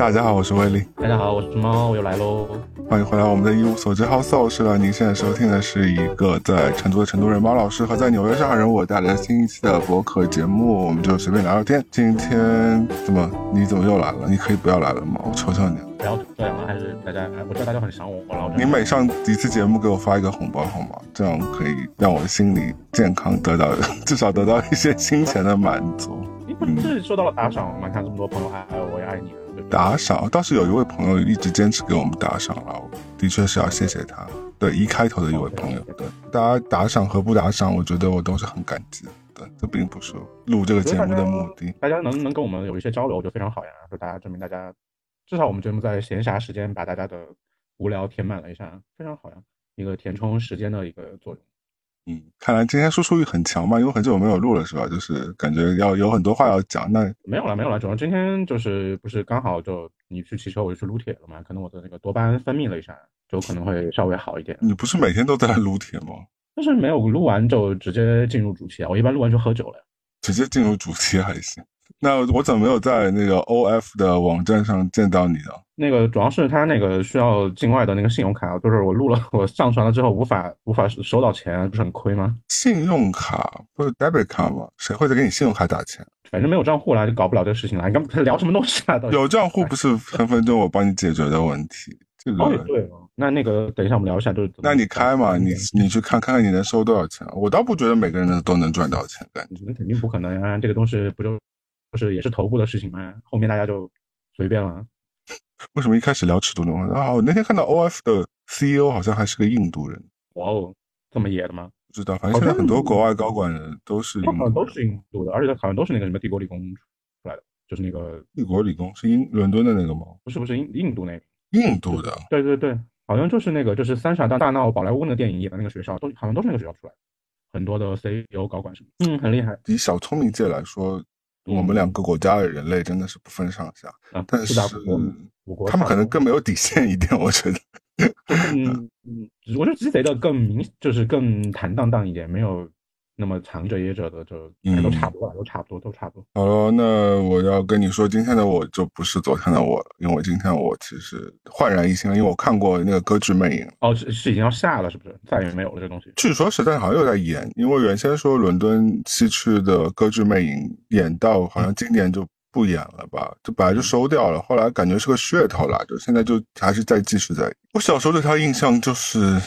大家好，我是威利。大家好，我是猫，我又来喽。欢迎回来，我们的一无所知 House o 是了。您现在收听的是一个在成都的成都人猫老师和在纽约上海人我带来的新一期的博客节目，我们就随便聊聊天。今天怎么？你怎么又来了？你可以不要来了吗？我求求你。不要这样了，还是大家？我知道大家很想我，然后你每上一次节目给我发一个红包好吗？这样可以让我的心理健康得到 至少得到一些金钱的满足。你不是收到了打赏吗？看这么多朋友还。打赏倒是有一位朋友一直坚持给我们打赏了，的确是要谢谢他。对，一开头的一位朋友，对大家打赏和不打赏，我觉得我都是很感激的。对，这并不是录这个节目的目的。大家能能跟我们有一些交流，就非常好呀。就大家证明大家，至少我们节目在闲暇时间把大家的无聊填满了一下，非常好呀，一个填充时间的一个作用。嗯，看来今天输出欲很强嘛，因为很久没有录了，是吧？就是感觉要有很多话要讲。那没有了，没有了，主要今天就是不是刚好就你去骑车，我就去撸铁了嘛？可能我的那个多巴胺分泌了一下，就可能会稍微好一点。你不是每天都在撸铁吗？但是没有录完就直接进入主题啊！我一般录完就喝酒了。直接进入主题还行。那我怎么没有在那个 O F 的网站上见到你呢？那个主要是他那个需要境外的那个信用卡，就是我录了，我上传了之后无法无法收到钱，不是很亏吗？信用卡不是 debit 卡吗？谁会再给你信用卡打钱？反正没有账户了，就搞不了这个事情了。你刚 聊什么东西啊？有账户不是分分钟我帮你解决的问题。这个对，那那个等一下我们聊一下，就是那你开嘛，你你去看看看你能收多少钱？我倒不觉得每个人都能赚到钱，感觉那肯定不可能啊！这个东西不就。不是也是头部的事情嘛？后面大家就随便了。为什么一开始聊尺度呢？啊，我那天看到 O F 的 C E O 好像还是个印度人。哇哦，这么野的吗？不知道，反正现在很多国外高管人都是，好像都是印度的，而且好像都是那个什么帝国理工出来的，就是那个帝国理工是英伦敦的那个吗？不是，不是印印度那个。印度的。对对对，好像就是那个，就是三傻大大闹宝莱坞那个电影演的那个学校，都好像都是那个学校出来的，很多的 C E O 高管什么，嗯，很厉害。以小聪明界来说。我们两个国家的人类真的是不分上下，但是他们可能更没有底线一点，我觉得。嗯嗯，我觉得鸡贼的更明，就是更坦荡荡一点，没有。那么藏着掖着的就都差不多，都差不多，都差不多。好了，那我要跟你说，今天的我就不是昨天的我了，因为今天我其实焕然一新了，因为我看过那个《歌剧魅影》。哦，是是已经要下了，是不是？再也没有了这东西。据说实在好像又在演，因为原先说伦敦西区的《歌剧魅影》演到好像今年就不演了吧，就本来就收掉了，后来感觉是个噱头了，就现在就还是在继续在。我小时候对他印象就是。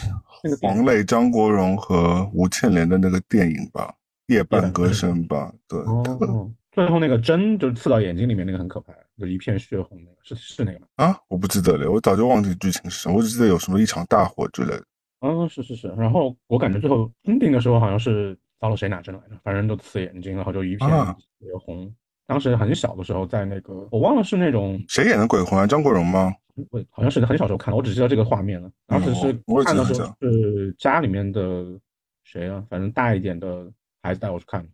黄磊、张国荣和吴倩莲的那个电影吧，《夜半歌声》吧，对。哦，最后那个针就刺到眼睛里面，那个很可怕，就一片血红，那个是是那个吗？啊，我不记得了，我早就忘记剧情是什么，我只记得有什么一场大火之类的。嗯，是是是。然后我感觉最后 ending 的时候好像是遭了谁拿针来着，反正就刺眼睛，然后就一片血红。当时很小的时候，在那个我忘了是那种谁演的鬼魂啊？张国荣吗？我好像是很小时候看的，我只知道这个画面了。当时是看的时候是家里面的谁啊？反正大一点的孩子带我去看的，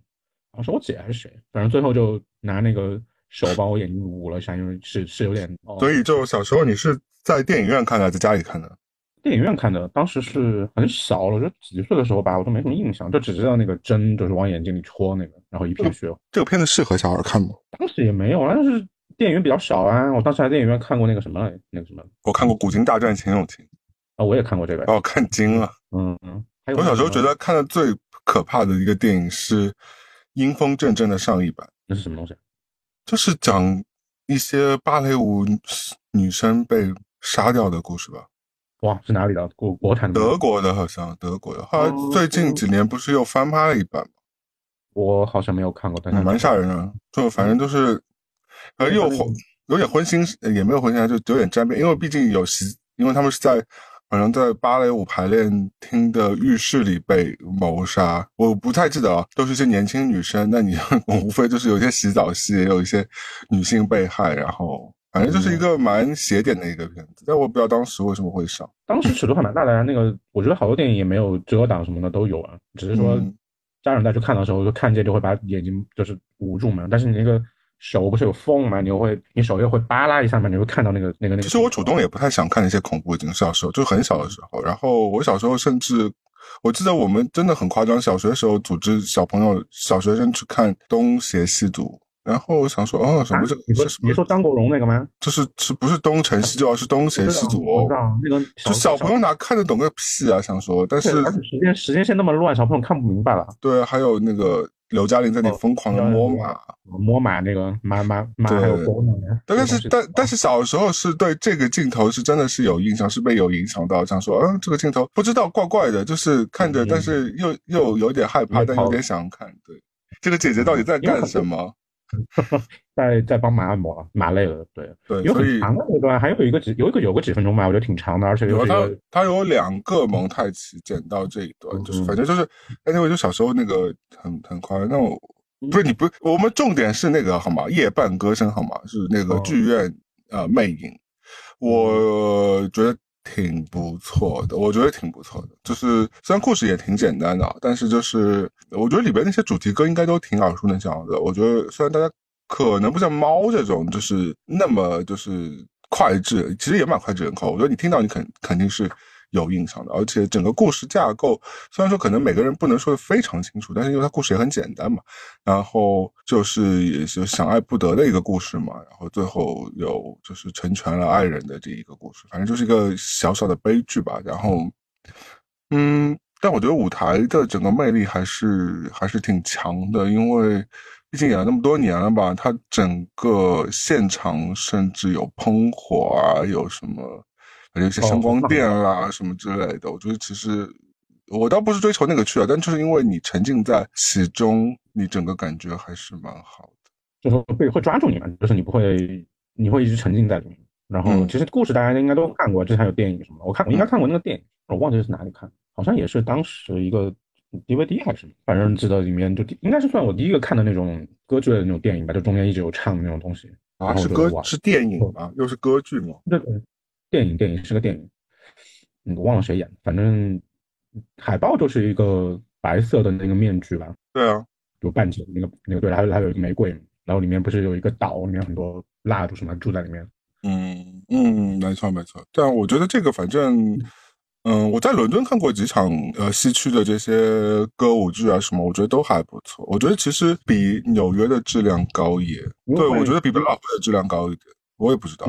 好像是我姐还是谁？反正最后就拿那个手把我眼睛捂了一下，因为是是有点。所以就小时候你是在电影院看的，还是在家里看的？电影院看的，当时是很小了，就几岁的时候吧，我都没什么印象，就只知道那个针就是往眼睛里戳那个，然后一片血。这个片子适合小孩看吗？当时也没有，但是。电影院比较少啊，我当时在电影院看过那个什么，那个什么，我看过《古今大战秦俑情》啊，我也看过这个，把我看惊了。嗯嗯，我小时候觉得看的最可怕的一个电影是《阴风阵阵》的上一版，那是什么东西？就是讲一些芭蕾舞女生被杀掉的故事吧？哇，是哪里的？国国产的？德国的，好像德国的。后来最近几年不是又翻拍了一版吗？我好像没有看过，但是蛮吓人的，就反正都是。呃，又昏，有点荤腥，也没有荤腥，就有点沾边。因为毕竟有洗，因为他们是在好像在芭蕾舞排练厅的浴室里被谋杀，我不太记得啊，都是一些年轻女生。那你 无非就是有一些洗澡戏，也有一些女性被害，然后反正就是一个蛮邪点的一个片子。但我不知道当时为什么会上，当时尺度还蛮大的呀。那个我觉得好多电影也没有遮挡什么的都有啊，只是说家长带去看的时候就看见就会把眼睛就是捂住嘛。但是你那个。手不是有缝吗？你又会，你手又会扒拉一下嘛？你会看到那个那个那个。其实我主动也不太想看那些恐怖的，小时候就很小的时候。然后我小时候甚至，我记得我们真的很夸张，小学的时候组织小朋友、小学生去看《东邪西毒》，然后我想说，哦，什么这？你说你说张国荣那个吗？就是是不是东成西就，是东邪西毒？我知道那个，就小朋友哪看得懂个屁啊？想说，但是时间时间线那么乱，小朋友看不明白了。对，还有那个刘嘉玲在那里疯狂的摸马，摸马那个马马马还有狗呢。但是但但是小时候是对这个镜头是真的是有印象，是被有影响到，想说，嗯，这个镜头不知道怪怪的，就是看着，但是又又有点害怕，但有点想看。对，这个姐姐到底在干什么？在在帮忙按摩，麻累了，对对，有很长的那段，还有一个几有一个有个几分钟吧，我觉得挺长的，而且有他他有两个蒙太奇剪到这一段，就是反正就是，因为就小时候那个很很快，那我不是你不我们重点是那个好吗？夜半歌声好吗？是那个剧院呃魅影，我觉得。挺不错的，我觉得挺不错的。就是虽然故事也挺简单的，但是就是我觉得里边那些主题歌应该都挺耳熟能详的。我觉得虽然大家可能不像猫这种，就是那么就是脍炙，其实也蛮脍炙人口。我觉得你听到你肯肯定是。有印象的，而且整个故事架构虽然说可能每个人不能说的非常清楚，但是因为它故事也很简单嘛，然后就是也是想爱不得的一个故事嘛，然后最后有就是成全了爱人的这一个故事，反正就是一个小小的悲剧吧。然后，嗯，但我觉得舞台的整个魅力还是还是挺强的，因为毕竟演了那么多年了吧，它整个现场甚至有喷火啊，有什么。有一些声光电啦什么之类的，我觉得其实我倒不是追求那个去啊，但就是因为你沉浸在其中，你整个感觉还是蛮好的，就是会会抓住你嘛，就是你不会，你会一直沉浸在里面。然后其实故事大家应该都看过，之前有电影什么，我看我应该看过那个电影，我忘记是哪里看，好像也是当时一个 DVD 还是，反正记得里面就应该是算我第一个看的那种歌剧的那种电影吧，就中间一直有唱的那种东西啊，是歌是电影吗？又是歌剧吗？对对。电影，电影是个电影，嗯，我忘了谁演的，反正海报就是一个白色的那个面具吧。对啊，有半截那个那个对，还有还有一个玫瑰，然后里面不是有一个岛，里面很多蜡烛什么住在里面。嗯嗯，没错没错。但我觉得这个反正，嗯，我在伦敦看过几场呃西区的这些歌舞剧啊什么，我觉得都还不错。我觉得其实比纽约的质量高一点，对我觉得比百老汇的质量高一点。我也不知道，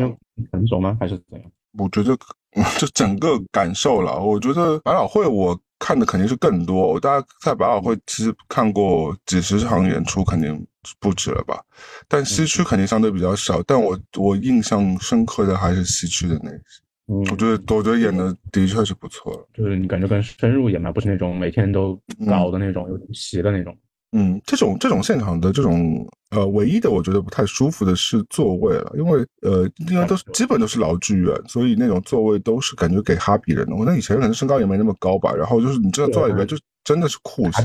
成熟吗？还是怎样？我觉得 就整个感受了，我觉得百老汇我看的肯定是更多。我大概在百老汇其实看过几十场演出，肯定不止了吧。但西区肯定相对比较少。但我我印象深刻的还是西区的那些。嗯，我觉得我觉得演的的确是不错了。就是你感觉更深入演嘛，不是那种每天都搞的那种有点邪的那种。嗯，这种这种现场的这种呃，唯一的我觉得不太舒服的是座位了，因为呃，因为都是基本都是老剧院，所以那种座位都是感觉给哈比人的。我那以前可能身高也没那么高吧，然后就是你知道坐在里面就真的是酷刑，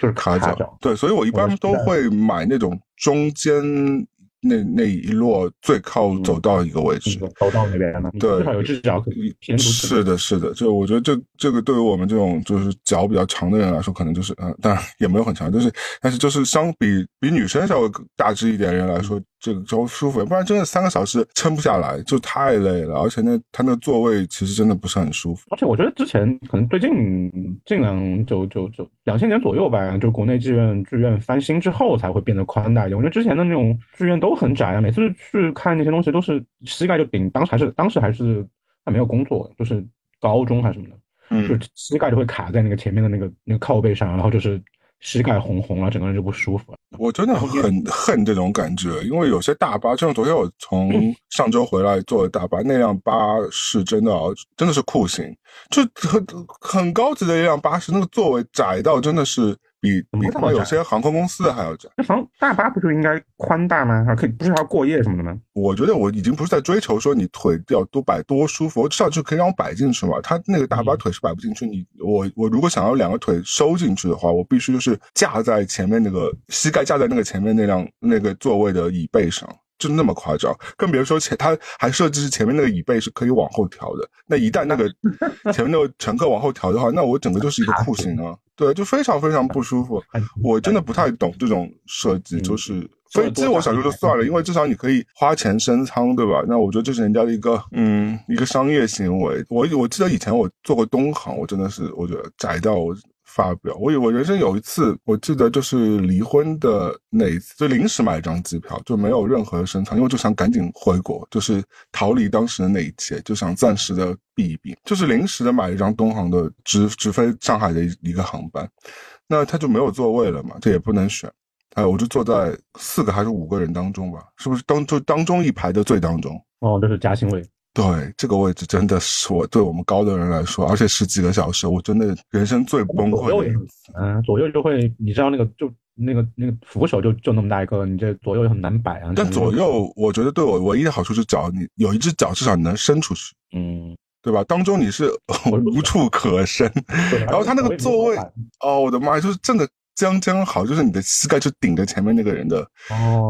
就是卡脚。对，所以我一般都会买那种中间。那那一摞最靠走道一个位置，走道那边呢？对，至少有只脚可以偏是的，是的。就我觉得这这个对于我们这种就是脚比较长的人来说，可能就是嗯，当然也没有很长，就是但是就是相比比女生稍微大只一点人来说。这个就舒服，不然真的三个小时撑不下来，就太累了。而且那他那个座位其实真的不是很舒服。而且我觉得之前可能最近近两就就就两千年左右吧，就国内剧院剧院翻新之后才会变得宽大一点。我觉得之前的那种剧院都很窄啊，每次去看那些东西都是膝盖就顶，当时还是当时还是还没有工作，就是高中还是什么的，嗯，就膝盖就会卡在那个前面的那个那个靠背上，然后就是。膝盖红红了，整个人就不舒服了。我真的很恨这种感觉，因为有些大巴，就像昨天我从上周回来坐的大巴，那辆巴士真的真的是酷刑，就很很高级的一辆巴士，那个座位窄到真的是。比比他们有些航空公司还要窄。那航大巴不就应该宽大吗？还可以不是还要过夜什么的吗？我觉得我已经不是在追求说你腿要多摆多舒服，我至少就可以让我摆进去嘛。他那个大巴腿是摆不进去，你我我如果想要两个腿收进去的话，我必须就是架在前面那个膝盖架在那个前面那辆那个座位的椅背上。就那么夸张，更别说前，他还设置是前面那个椅背是可以往后调的。那一旦那个 前面那个乘客往后调的话，那我整个就是一个酷刑啊！对，就非常非常不舒服。我真的不太懂这种设计，就是飞机我想说就算了，因为至少你可以花钱升舱，对吧？那我觉得这是人家的一个嗯一个商业行为。我我记得以前我做过东航，我真的是我觉得窄到发表。我有我人生有一次，我记得就是离婚的那一次，就临时买一张机票，就没有任何的深藏，因为就想赶紧回国，就是逃离当时的那一切，就想暂时的避一避，就是临时的买一张东航的直直飞上海的一个航班，那他就没有座位了嘛，这也不能选，哎，我就坐在四个还是五个人当中吧，是不是当就当中一排的最当中？哦，这是嘉兴位。对这个位置真的是我对我们高的人来说，而且十几个小时，我真的人生最崩溃的。嗯，左右就会，你知道那个就那个那个扶手就就那么大一个，你这左右也很难摆啊。但左右我觉得对我唯一的好处是脚，你有一只脚至少你能伸出去，嗯，对吧？当中你是无处可伸，然后他那个座位，哦，我的妈呀，就是真的。将将好，就是你的膝盖就顶着前面那个人的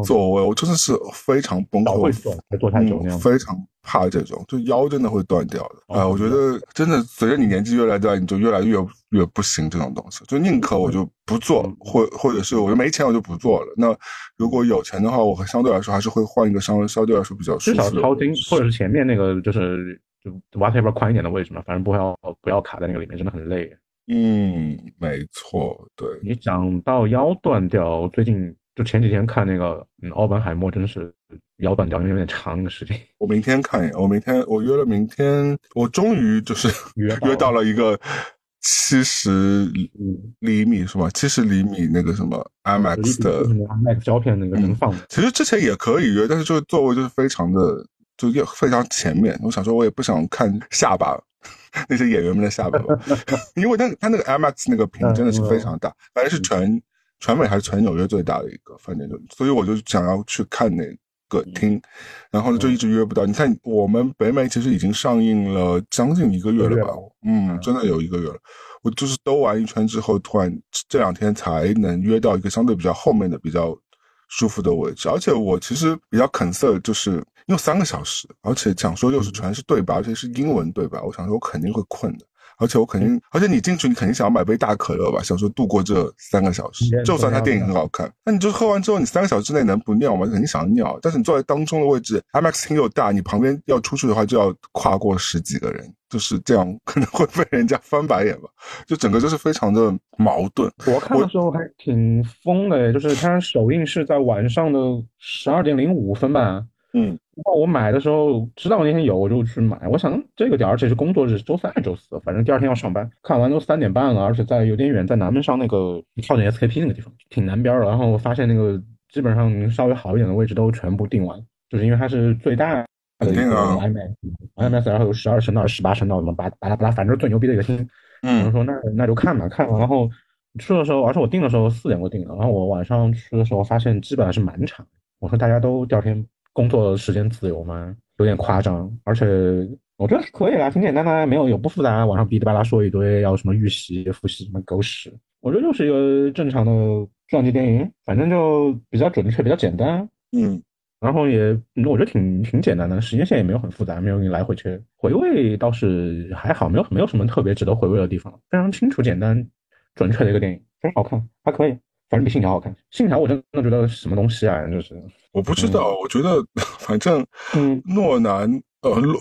座位，我真的是非常崩溃，会坐太久非常怕这种，就腰真的会断掉的。哎，我觉得真的随着你年纪越来越大，你就越来越越不行这种东西，就宁可我就不做，或或者是我就没钱我就不做了。那如果有钱的话，我相对来说还是会换一个相相对来说比较舒服的，至少超轻，或者是前面那个就是就 whatever 宽一点的位置嘛，反正不要不要卡在那个里面，真的很累。嗯，没错，对你讲到腰断掉，最近就前几天看那个嗯，奥本海默，真的是腰断掉，因为有点长的时间。我明天看一眼，我明天我约了明天，我终于就是约 约到了一个七十厘米是吧？七十厘米那个什么 IMAX 的 IMAX 胶片那个能放。其实之前也可以约，但是就是座位就是非常的就非常前面，我想说我也不想看下巴。那些演员们的下巴，因为他他那个 IMAX 那个屏真的是非常大，反正是全全美还是全纽约最大的一个，反正就，所以我就想要去看那个厅，然后呢就一直约不到。你看我们北美其实已经上映了将近一个月了吧？嗯，真的有一个月了。我就是兜完一圈之后，突然这两天才能约到一个相对比较后面的比较舒服的位置，而且我其实比较 concern 就是。用三个小时，而且讲说又是全是对白，而且是英文对白。我想说，我肯定会困的，而且我肯定，而且你进去，你肯定想要买杯大可乐吧？想说度过这三个小时，就算他电影很好看，那你就喝完之后，你三个小时之内能不尿吗？肯定想要尿。但是你坐在当中的位置，IMAX 厅又大，你旁边要出去的话，就要跨过十几个人，就是这样，可能会被人家翻白眼吧？就整个就是非常的矛盾。我看的时候还挺疯的，就是它首映是在晚上的十二点零五分吧。嗯。我买的时候知道那天有，我就去买。我想这个点，而且是工作日，周三还是周四，反正第二天要上班。看完都三点半了，而且在有点远，在南门上那个靠近 SKP 那个地方，挺南边的。然后我发现那个基本上稍微好一点的位置都全部订完，就是因为它是最大的一个 IMAX，IMAX 然后有十二声道、十八声道，什么巴巴拉巴拉，反正最牛逼的一个厅。嗯，说那那就看吧，看吧。然后去的时候，而且我订的时候四点多订的，然后我晚上去的时候发现基本上是满场。我说大家都第二天。工作时间自由吗？有点夸张，而且我觉得可以啦，挺简单的，没有有不复杂。网上哔哩吧啦说一堆，要什么预习、复习什么狗屎，我觉得就是一个正常的传记电影，反正就比较准确，比较简单。嗯，然后也我觉得挺挺简单的，时间线也没有很复杂，没有你来回去回味，倒是还好，没有没有什么特别值得回味的地方，非常清楚、简单、准确的一个电影，非常好看，还可以。反正比信条好看，信条我真的觉得什么东西啊，就是我不知道，我觉得 反正诺兰呃诺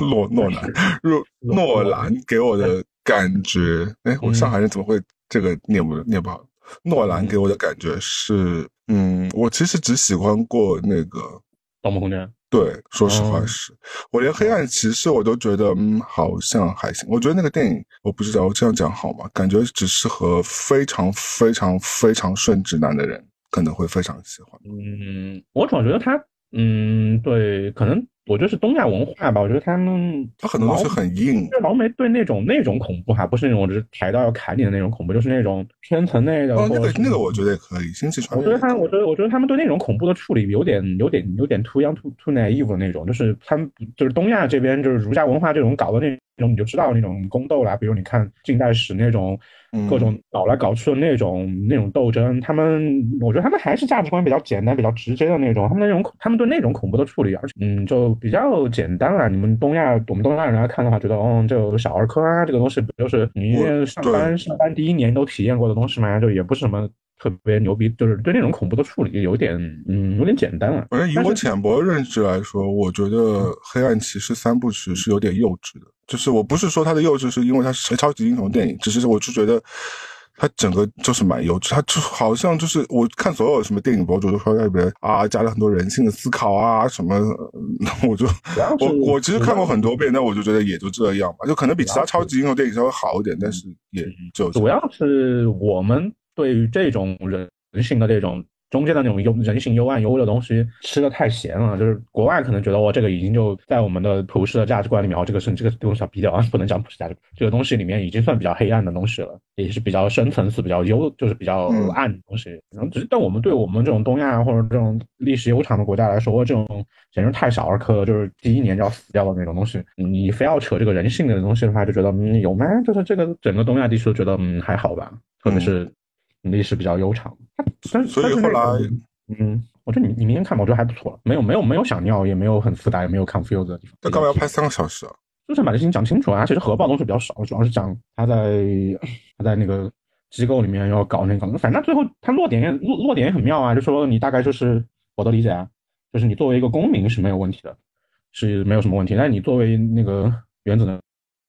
诺诺兰诺诺兰给我的感觉，哎，我上海人怎么会这个念不念不好？诺兰给我的感觉是，嗯，我其实只喜欢过那个《盗梦空间》。对，说实话是，我连黑暗骑士我都觉得，嗯，好像还行。我觉得那个电影，我不知道我这样讲好吗？感觉只适合非常非常非常顺直男的人可能会非常喜欢。嗯，我总觉得他，嗯，对，可能。我觉得是东亚文化吧，我觉得他们他很多东西很硬。就老梅对那种那种恐怖哈，不是那种只是抬刀要砍你的那种恐怖，就是那种圈层内的。哦，那个那个我觉得也可以。星际穿越。我觉得他，我觉得我觉得他们对那种恐怖的处理有点有点有点 too young too too naive 的那种，就是他们就是东亚这边就是儒家文化这种搞的那种，你就知道那种宫斗啦，比如你看近代史那种。各种搞来搞去的那种那种斗争，他们我觉得他们还是价值观比较简单、比较直接的那种。他们那种他们对那种恐怖的处理，而且嗯，就比较简单了。你们东亚，我们东亚人来看的话，觉得嗯，就小儿科啊，这个东西不就是你上班上班第一年都体验过的东西嘛？就也不是什么。特别牛逼，就是对那种恐怖的处理有点，嗯，有点简单了。反正以我浅薄的认知来说，我觉得《黑暗骑士》三部曲是有点幼稚的。就是我不是说它的幼稚是因为它是超级英雄电影，只是我就觉得它整个就是蛮幼稚，它就好像就是我看所有什么电影博主都说在里边啊加了很多人性的思考啊什么，我就我我其实看过很多遍，那我就觉得也就这样吧，就可能比其他超级英雄电影稍微好一点，但是也就主要是我们对于这种人性的这种。中间的那种幽人性幽暗、幽的东西吃的太咸了，就是国外可能觉得我这个已经就在我们的普世的价值观里面，哦，这个是这个东西要逼掉啊，不能讲普世价值，这个东西里面已经算比较黑暗的东西了，也是比较深层次、比较幽，就是比较暗的东西。然后只是，但我们对我们这种东亚或者这种历史悠长的国家来说，这种简直太小儿科了，就是第一年就要死掉的那种东西，你非要扯这个人性的东西的话，就觉得嗯有吗？就是这个整个东亚地区都觉得嗯还好吧，特别是。历史比较悠长，但所以后来，嗯，我觉得你你明天看吧，我觉得还不错，没有没有没有想尿，也没有很复杂，也没有 confuse 的地方。那干嘛要拍三个小时啊？就是把这事情讲清楚啊。其实核爆东西比较少，主要是讲他在他在那个机构里面要搞那个，反正最后他落点落落点也很妙啊，就说你大概就是我的理解啊，就是你作为一个公民是没有问题的，是没有什么问题，但是你作为那个原子能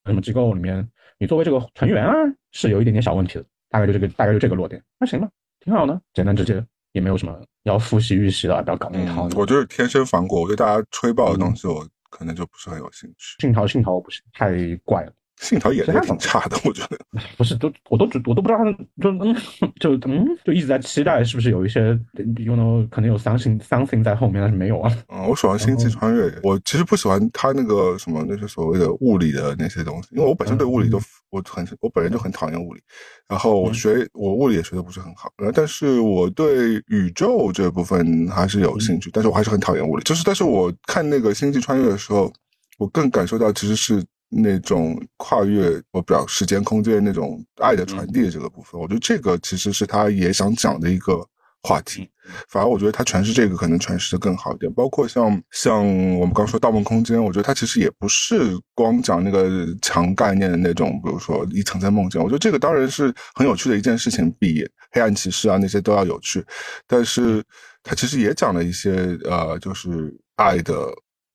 什么机构里面，你作为这个成员啊，是有一点点小问题的。大概就这个，大概就这个落点，那行吧，挺好的，简单直接，也没有什么要复习预习的，不要搞那一套。我就是天生反骨，我对大家吹爆的东西，我可能就不是很有兴趣。信条，信条，我不行，太怪了。信条演的挺差的，我觉得 不是都我都我都不知道他就嗯就嗯就一直在期待是不是有一些，you know 可能有 something something 在后面，但是没有啊。嗯，我喜欢星际穿越，我其实不喜欢他那个什么那些所谓的物理的那些东西，因为我本身对物理就我很我本人就很讨厌物理，然后我学我物理也学的不是很好，但是我对宇宙这部分还是有兴趣，但是我还是很讨厌物理，就是但是我看那个星际穿越的时候，我更感受到其实是。那种跨越我表时间空间那种爱的传递这个部分，我觉得这个其实是他也想讲的一个话题。反而我觉得他诠释这个可能诠释的更好一点。包括像像我们刚说《盗梦空间》，我觉得他其实也不是光讲那个强概念的那种，比如说一层层梦境。我觉得这个当然是很有趣的一件事情，比《黑暗骑士》啊那些都要有趣。但是他其实也讲了一些呃，就是爱的。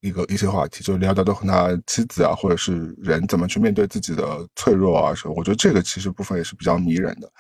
一个一些话题，就聊到都和他妻子啊，或者是人怎么去面对自己的脆弱啊什么。我觉得这个其实部分也是比较迷人的。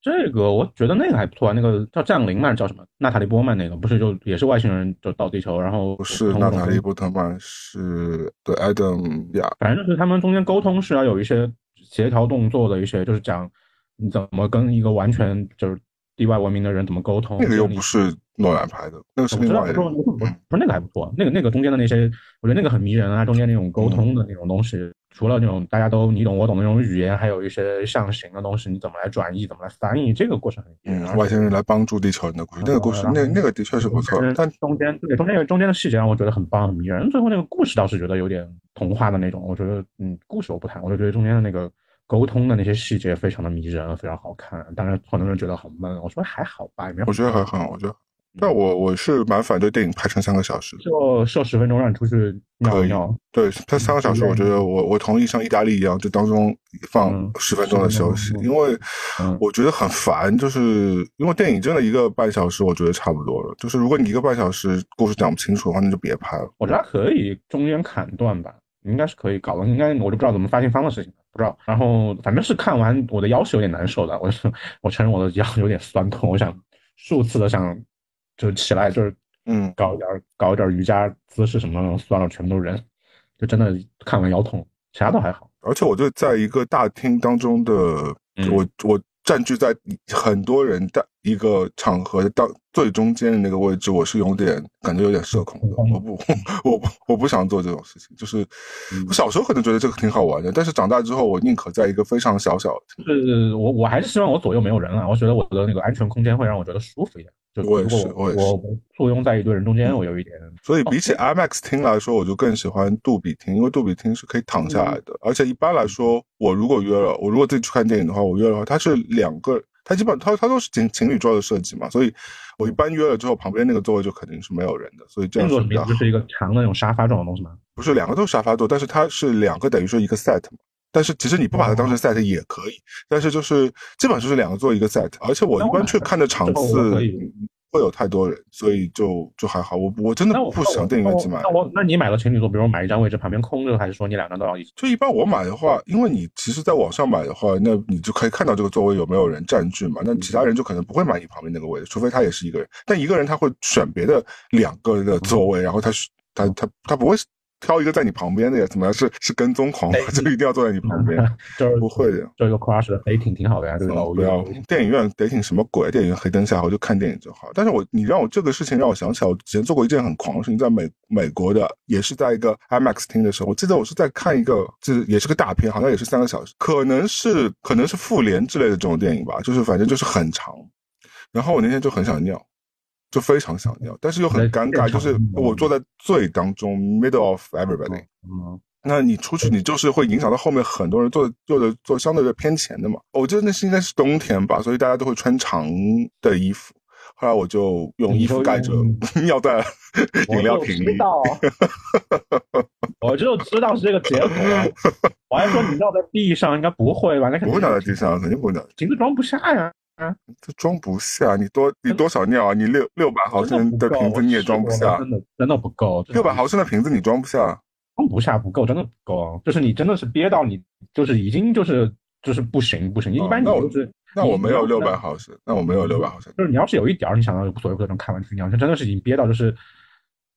这个我觉得那个还不错啊，那个叫降临嘛，叫什么？娜塔莉波曼那个不是就也是外星人就到地球，然后不是娜塔莉波特曼是对 Adam 呀，反正就是他们中间沟通是要有一些协调动作的一些，就是讲你怎么跟一个完全就是地外文明的人怎么沟通。那个又不是。诺兰拍的那个是另外一个，不是不是那个还不错，那个那个中间的那些，我觉得那个很迷人啊，中间那种沟通的那种东西，除了那种大家都你懂我懂的那种语言，还有一些象形的东西，你怎么来转译，怎么来翻译，这个过程很嗯，外星人来帮助地球人的故事，那个故事，那那个的确是不错，但中间对中间中间的细节让我觉得很棒很迷人，最后那个故事倒是觉得有点童话的那种，我觉得嗯，故事我不谈，我就觉得中间的那个沟通的那些细节非常的迷人，非常好看，当然很多人觉得好闷，我说还好吧，也没有，我觉得还好，我觉得。但我我是蛮反对电影拍成三个小时，就设十分钟让你出去尿一尿。对，拍三个小时，我觉得我我同意像意大利一样，就当中放十分钟的休息，因为我觉得很烦，就是因为电影真的一个半小时，我觉得差不多了。就是如果你一个半小时故事讲不清楚的话，那就别拍了。我觉得可以中间砍断吧，应该是可以搞的。应该我就不知道怎么发行方的事情，不知道。然后反正是看完我的腰是有点难受的，我是 我承认我的腰有点酸痛，我想数次的想。就起来就是嗯，搞一点搞一点瑜伽姿势什么，算了，全部都人，就真的看完腰痛，其他都还好。而且我就在一个大厅当中的，我我占据在很多人的一个场合的当最中间的那个位置，我是有点感觉有点社恐的。我不 我不我不想做这种事情。就是我小时候可能觉得这个挺好玩的，但是长大之后，我宁可在一个非常小小的。是我我还是希望我左右没有人啊，我觉得我的那个安全空间会让我觉得舒服一点。我也是，我也是。我坐拥在一堆人中间，我有一点。所以比起 IMAX 厅来说，我就更喜欢杜比厅，因为杜比厅是可以躺下来的。而且一般来说，我如果约了，我如果自己去看电影的话，我约的话，它是两个，它基本它它都是情情侣桌的设计嘛。所以我一般约了之后，旁边那个座位就肯定是没有人的。所以这样是比较。就是一个长的那种沙发这种东西吗？不是，两个都是沙发座，但是它是两个等于说一个 set 嘛。但是其实你不把它当成 set 也可以，但是就是基本上就是两个座一个 set。而且我一般去看的场次。会有太多人，所以就就还好。我我真的不想电影院挤满。那我那你买了情侣座，比如买一张位置旁边空着，还是说你两张都要一起？就一般我买的话，因为你其实在网上买的话，那你就可以看到这个座位有没有人占据嘛。那其他人就可能不会买你旁边那个位置，除非他也是一个人。但一个人他会选别的两个的座位，然后他他他他不会。挑一个在你旁边的呀？怎么？是是跟踪狂吗？就一定要坐在你旁边？就是不会的，就一个 crush 的黑挺挺好的呀。这个不要电影院得挺什么鬼？电影院黑灯瞎火就看电影就好。但是我你让我这个事情让我想起来，我之前做过一件很狂的事情，在美美国的，也是在一个 IMAX 厅的时候，我记得我是在看一个，就是也是个大片，好像也是三个小时，可能是可能是复联之类的这种电影吧，就是反正就是很长。然后我那天就很想尿。就非常想尿，但是又很尴尬，就是我坐在最当中，middle of everybody。嗯，那你出去，你就是会影响到后面很多人坐坐的坐相对的偏前的嘛。我记得那是应该是冬天吧，所以大家都会穿长的衣服。后来我就用衣服盖着，尿在饮料瓶里。我就知道是这个结果。我还说你尿在地上，应该不会吧？那肯定不会尿在地上，肯定不会尿。瓶子装不下呀。啊，这装不下，你多你多少尿啊？你六六百毫升的瓶子你也装不下，真的真的不够。六百毫升的瓶子你装不下，装不下不够，真的不够。就是你真的是憋到你就是已经就是就是不行不行。一般你都是那我没有六百毫升，那我没有六百毫升。就是你要是有一点儿，你想到无所谓，不能开玩笑，你要是真的是已经憋到就是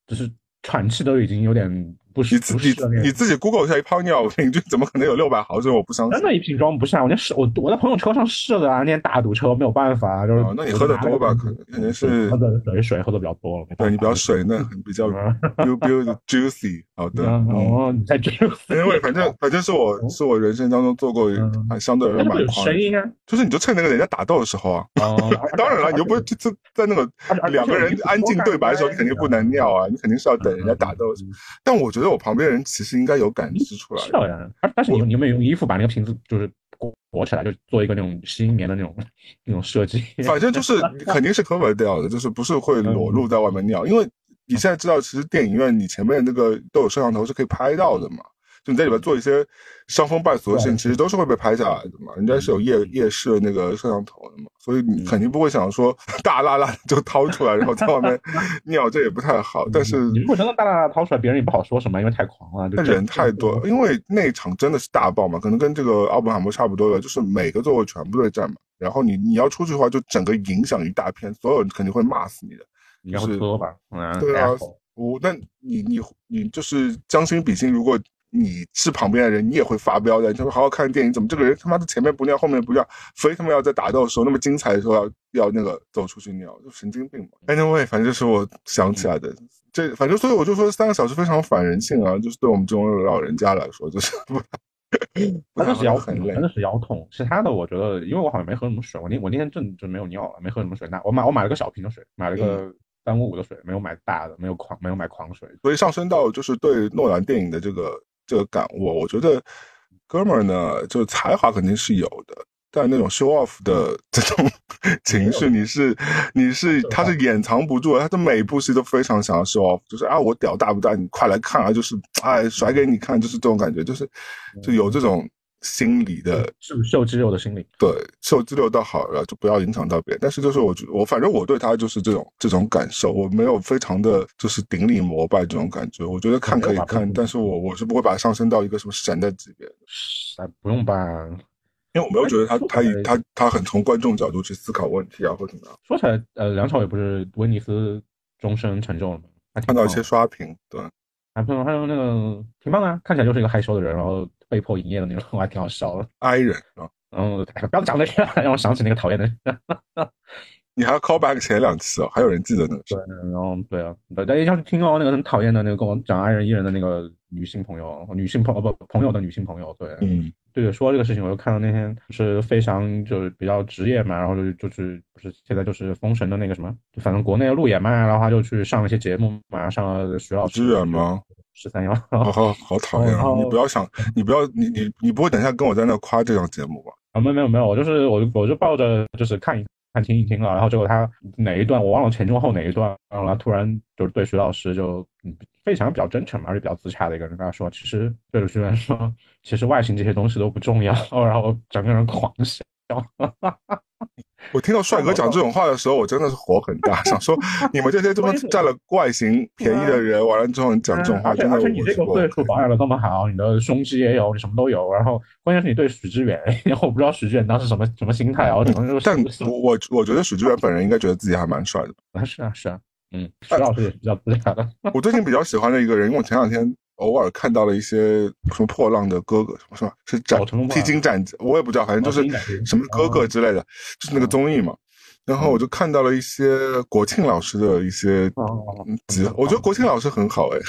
就是喘气都已经有点。不是，自己你自己 Google 一下一泡尿平均怎么可能有六百毫升？我不相信，真的，一瓶装不下。我连试，我我在朋友车上试了啊，那天大堵车没有办法，就是。那你喝的多吧？可能肯定是喝的水水喝的比较多了。对你比较水嫩，比较 u b u juicy。好的，哦，你在 juicy。因为反正反正是我是我人生当中做过还相对而言蛮狂。声音啊，就是你就趁那个人家打斗的时候啊。哦。当然了，你又不是就在那个两个人安静对白的时候，你肯定不能尿啊，你肯定是要等人家打斗。但我觉得我旁边人其实应该有感知出来。是的，而，但是你你有没有用衣服把那个瓶子就是裹裹起来，就做一个那种吸音棉的那种那种设计？反正就是 肯定是 cover 掉的，就是不是会裸露在外面尿。因为你现在知道，其实电影院你前面那个都有摄像头是可以拍到的嘛。就你在里边做一些伤风败俗的事情，其实都是会被拍下来的嘛。人家是有夜夜视的那个摄像头的嘛，所以你肯定不会想说 大拉拉就掏出来，然后在外面 尿，这也不太好。但是你如果真的大拉拉掏出来，别人也不好说什么，因为太狂了。但人太多，因为那场真的是大爆嘛，可能跟这个奥本海默差不多的，就是每个座位全部都在占满。然后你你要出去的话，就整个影响一大片，所有人肯定会骂死你的。你要喝吧？对啊，我那你你你就是将心比心，如果。你是旁边的人，你也会发飙的。你说好好看电影，怎么这个人他妈的前面不尿，后面不尿，非他妈要在打斗的时候那么精彩的时候要要那个走出去尿，就神经病嘛？Anyway，反正就是我想起来的，这反正所以我就说三个小时非常反人性啊，就是对我们这种老人家来说，就是 不真的是腰痛，真的是腰痛。其他的我觉得，因为我好像没喝什么水，我那我那天正就没有尿了，没喝什么水。那我买我买了个小瓶的水，买了个。三五五的水，没有买大的，没有狂，没有买狂水。所以上升到就是对诺兰电影的这个这个感悟，我觉得哥们儿呢，就是才华肯定是有的，但那种 show off 的 这种 情绪，你是你是他是掩藏不住，他的每一部戏都非常想要 show off，就是啊我屌大不大，你快来看啊，就是哎甩给你看，就是这种感觉，就是就有这种。心理的秀秀肌肉的心理，对秀肌肉倒好了，就不要影响到别人。但是就是我我反正我对他就是这种这种感受，我没有非常的就是顶礼膜拜这种感觉。我觉得看可以看，但是我我是不会把它上升到一个什么神的级别。哎，不用吧？因为我没有觉得他他以他他很从观众角度去思考问题啊，或怎么样。说起来，呃，梁朝伟不是威尼斯终身成就了吗？看到一些刷屏，对，还有还有那个挺棒啊，看起来就是一个害羞的人，然后。被迫营业的那种，我还挺好笑的。哀人啊，然后不要讲那个，让我想起那个讨厌的人。你还要 call back 前两期哦，还有人记得呢。对，然后对啊，大家要是听到那个很讨厌的那个跟我讲爱人艺人的那个女性朋友，女性朋友不朋友的女性朋友，对，嗯，对，说这个事情，我就看到那天是非常就是比较职业嘛，然后就就是不是现在就是封神的那个什么，反正国内路演嘛，然后他就去上了一些节目嘛，上了徐老师。支援吗？十三幺，好好好讨厌啊！你不要想，你不要你你你不会等一下跟我在那夸这档节目吧？啊，没有没有没有，我就是我我就抱着就是看一看听一听了，然后结果他哪一段我忘了前中后哪一段，然后他突然就是对徐老师就非常比较真诚嘛，而且比较自洽的一个人跟他说，其实对着徐老师说，其实外形这些东西都不重要，然后整个人狂笑。我听到帅哥讲这种话的时候，我真的是火很大，想说你们这些这么占了外形便宜的人，完了之后你讲这种话，真的而且你这个岁数保养的这么好，你的胸肌也有，你什么都有，然后关键是你对许知远，然后我不知道许知远当时什么什么心态啊，可能就但我我我觉得许知远本人应该觉得自己还蛮帅的啊，是啊是啊，嗯，徐老师也是比较自恋的。我最近比较喜欢的一个人，因为我前两天。偶尔看到了一些什么破浪的哥哥，什么是吧？是斩披荆斩棘，我也不知道，反正就是什么哥哥之类的，就是那个综艺嘛。然后我就看到了一些国庆老师的一些集，我觉得国庆老师很好哎。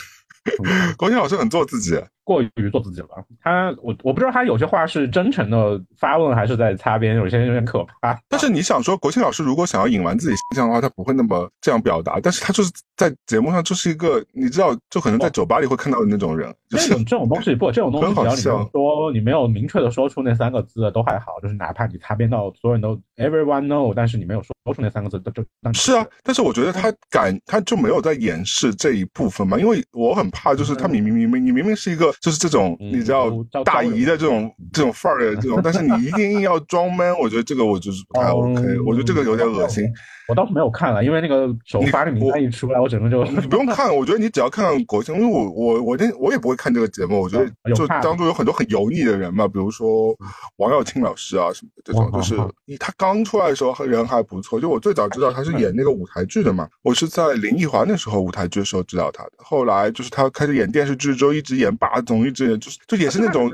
国庆老师很做自己，过于做自己了。他我我不知道他有些话是真诚的发问，还是在擦边，有些有点可怕。但是你想说，国庆老师如果想要隐瞒自己形象的话，他不会那么这样表达。但是他就是在节目上就是一个，你知道，就可能在酒吧里会看到的那种人。这 种这种东西不，这种东西只要你说你没有明确的说出那三个字都还好，就是哪怕你擦边到所有人都 everyone know，但是你没有说出那三个字，就是啊。但是我觉得他敢，他就没有在掩饰这一部分嘛，因为我很怕，就是他明明明明你明明是一个就是这种你知道大姨的这种这种范儿的这种，但是你一定硬要装 man，我觉得这个我就是不太 OK，我觉得这个有点恶心。我倒是没有看了，因为那个首发的名单一出来，我整个就你不用看。我觉得你只要看看国庆，因为我我我那我也不会看这个节目。我觉得就当中有很多很油腻的人嘛，比如说王耀庆老师啊什么的这种，就是他刚出来的时候人还不错。就我最早知道他是演那个舞台剧的嘛，我是在林奕华那时候舞台剧的时候知道他的。后来就是他开始演电视剧之后，一直演霸总，一直演就是就也是那种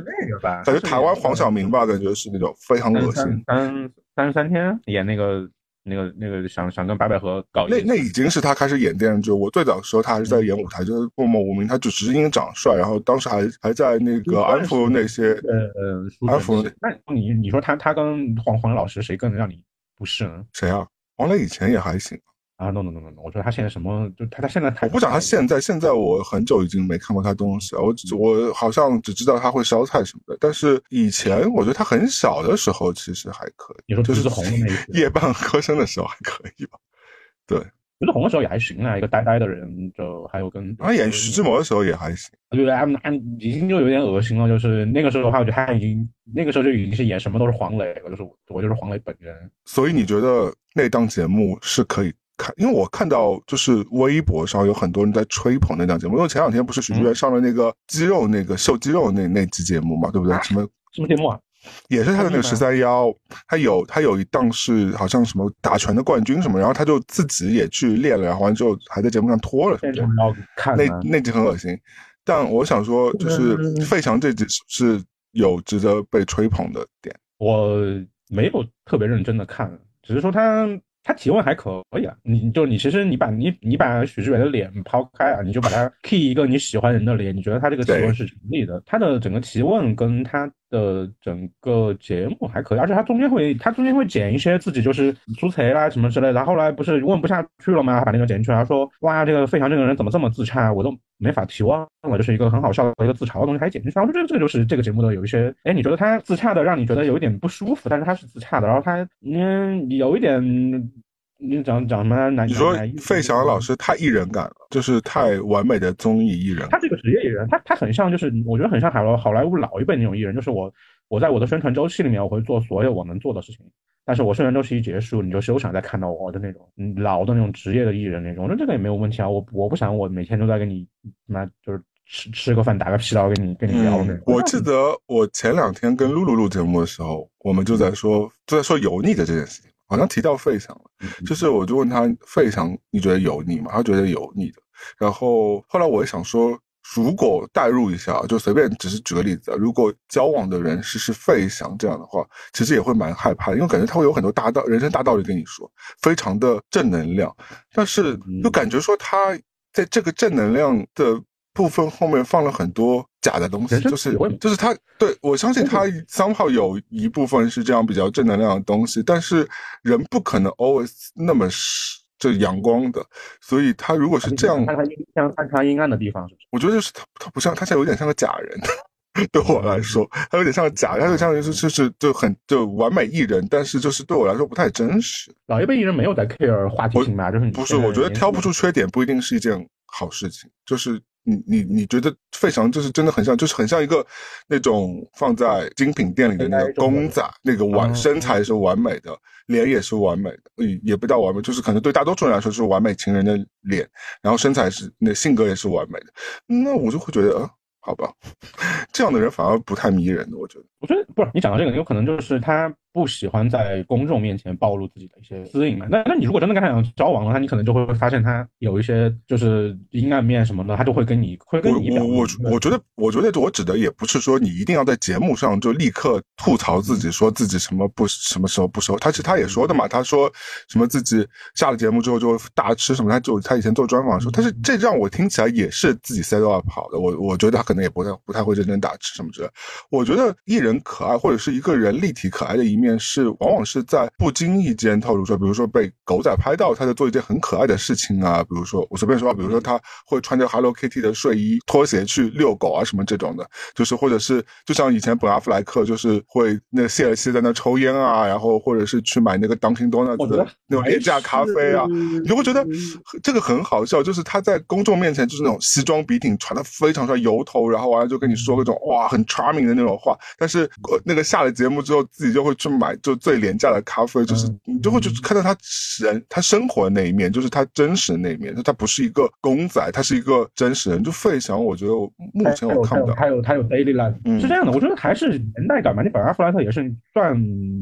感觉台湾黄晓明吧，感觉是那种非常恶心。三三十三天演那个。那个那个想想跟白百合搞那那已经是他开始演电视剧。我最早的时候他还是在演舞台，就是默默无名。他就只是因为长帅，然后当时还还在那个安抚那些呃安抚。那你你说他他跟黄黄磊老师谁更让你不适呢？谁啊？黄磊以前也还行。啊，no no no no no！我说他现在什么？就他他现在，我不讲他现在，现在我很久已经没看过他东西了。我我好像只知道他会烧菜什么的，但是以前我觉得他很小的时候其实还可以。你说就是红的那一夜半歌声的时候还可以吧？对。徐志红的时候也还行啊，一个呆呆的人，就还有跟他演徐志摩的时候也还行。我觉得他们已经就有点恶心了，就是那个时候的话，我觉得他已经那个时候就已经是演什么都是黄磊了，就是我就是黄磊本人。所以你觉得那档节目是可以看？因为我看到就是微博上有很多人在吹捧那档节目，因为前两天不是许志远上了那个肌肉那个秀肌肉那那期节目嘛，对不对？什么什么节目啊？也是他的那个十三幺，他有他有一档是好像什么打拳的冠军什么，然后他就自己也去练了，然后完之后还在节目上脱了，那那集很恶心。但我想说，就是费翔这集是有值得被吹捧的点。我没有特别认真的看，只是说他。他提问还可以啊，你就你其实你把你你把许志远的脸抛开啊，你就把他 key 一个你喜欢人的脸，你觉得他这个提问是成立的？他的整个提问跟他的整个节目还可以，而且他中间会他中间会剪一些自己就是出彩啦什么之类的。后来不是问不下去了吗？把那个剪进去，然后说哇，这个费翔这个人怎么这么自洽，我都没法提问了，就是一个很好笑的一个自嘲的东西，还剪进去。然后这个这个就是这个节目的有一些，哎，你觉得他自洽的让你觉得有一点不舒服，但是他是自洽的，然后他嗯有一点。你讲讲什么？你说费翔老师太艺人感了，就是太完美的综艺艺人。他这个职业艺人，他他很像，就是我觉得很像好莱好莱坞老一辈那种艺人，就是我我在我的宣传周期里面，我会做所有我能做的事情，但是我宣传周期一结束，你就休想再看到我的那种老的那种职业的艺人那种。我觉得这个也没有问题啊，我我不想我每天都在跟你妈就是吃吃个饭打个屁聊跟你跟你聊那种。我记得我前两天跟露露录节目的时候，我们就在说就在说油腻的这件事情。好像提到费翔了，就是我就问他费翔，你觉得油腻吗？他觉得油腻的。然后后来我也想说，如果代入一下，就随便只是举个例子，如果交往的人是是费翔这样的话，其实也会蛮害怕，因为感觉他会有很多大道人生大道理跟你说，非常的正能量。但是就感觉说他在这个正能量的。部分后面放了很多假的东西，就是就是他对我相信他三号有一部分是这样比较正能量的东西，但是人不可能 always 那么是就阳光的，所以他如果是这样，他像暗他阴暗的地方，是不是？我觉得就是他他不像他，现在有点像个假人，对我来说，他有点像个假，他就像就是就是就很就完美艺人，但是就是对我来说不太真实。老一辈艺人没有在 care 话题性吧？就是不是？我觉得挑不出缺点不一定是一件好事情，就是。你你你觉得费翔就是真的很像，就是很像一个那种放在精品店里的那个公仔，那个完身材是完美的，脸也是完美的，也不叫完美，就是可能对大多数人来说是完美情人的脸，然后身材是那性格也是完美的，那我就会觉得。好吧，这样的人反而不太迷人的，我觉得。我觉得不是你讲到这个，有可能就是他不喜欢在公众面前暴露自己的一些私隐嘛。那那你如果真的跟他想交往的话，你可能就会发现他有一些就是阴暗面什么的，他就会跟你会跟你我我我觉得我觉得我指的也不是说你一定要在节目上就立刻吐槽自己，说自己什么不什么时候不收。他其实他也说的嘛，他说什么自己下了节目之后就大吃什么，他就他以前做专访的时候，但是这让我听起来也是自己 set up 好的。我我觉得他可。能也不太不太会认真打吃什么之类。我觉得艺人可爱或者是一个人立体可爱的一面，是往往是在不经意间透露出来。比如说被狗仔拍到他在做一件很可爱的事情啊，比如说我随便说，比如说他会穿着 Hello Kitty 的睡衣拖鞋去遛狗啊什么这种的，就是或者是就像以前本阿弗莱克就是会那谢尔西在那抽烟啊，然后或者是去买那个 Dunkin Donuts 的那种廉价咖啡啊，你就会觉得这个很好笑，就是他在公众面前就是那种西装笔挺，穿的非常帅，油头。然后完了就跟你说各种哇很 charming 的那种话，但是那个下了节目之后，自己就会去买就最廉价的咖啡，就是你就会就是看到他人他生活的那一面，就是他真实的那一面，就他不是一个公仔，他是一个真实人。就费翔，我觉得目前我看不到，还有他有 daily life，是这样的，我觉得还是年代感嘛。你本阿弗莱特也是算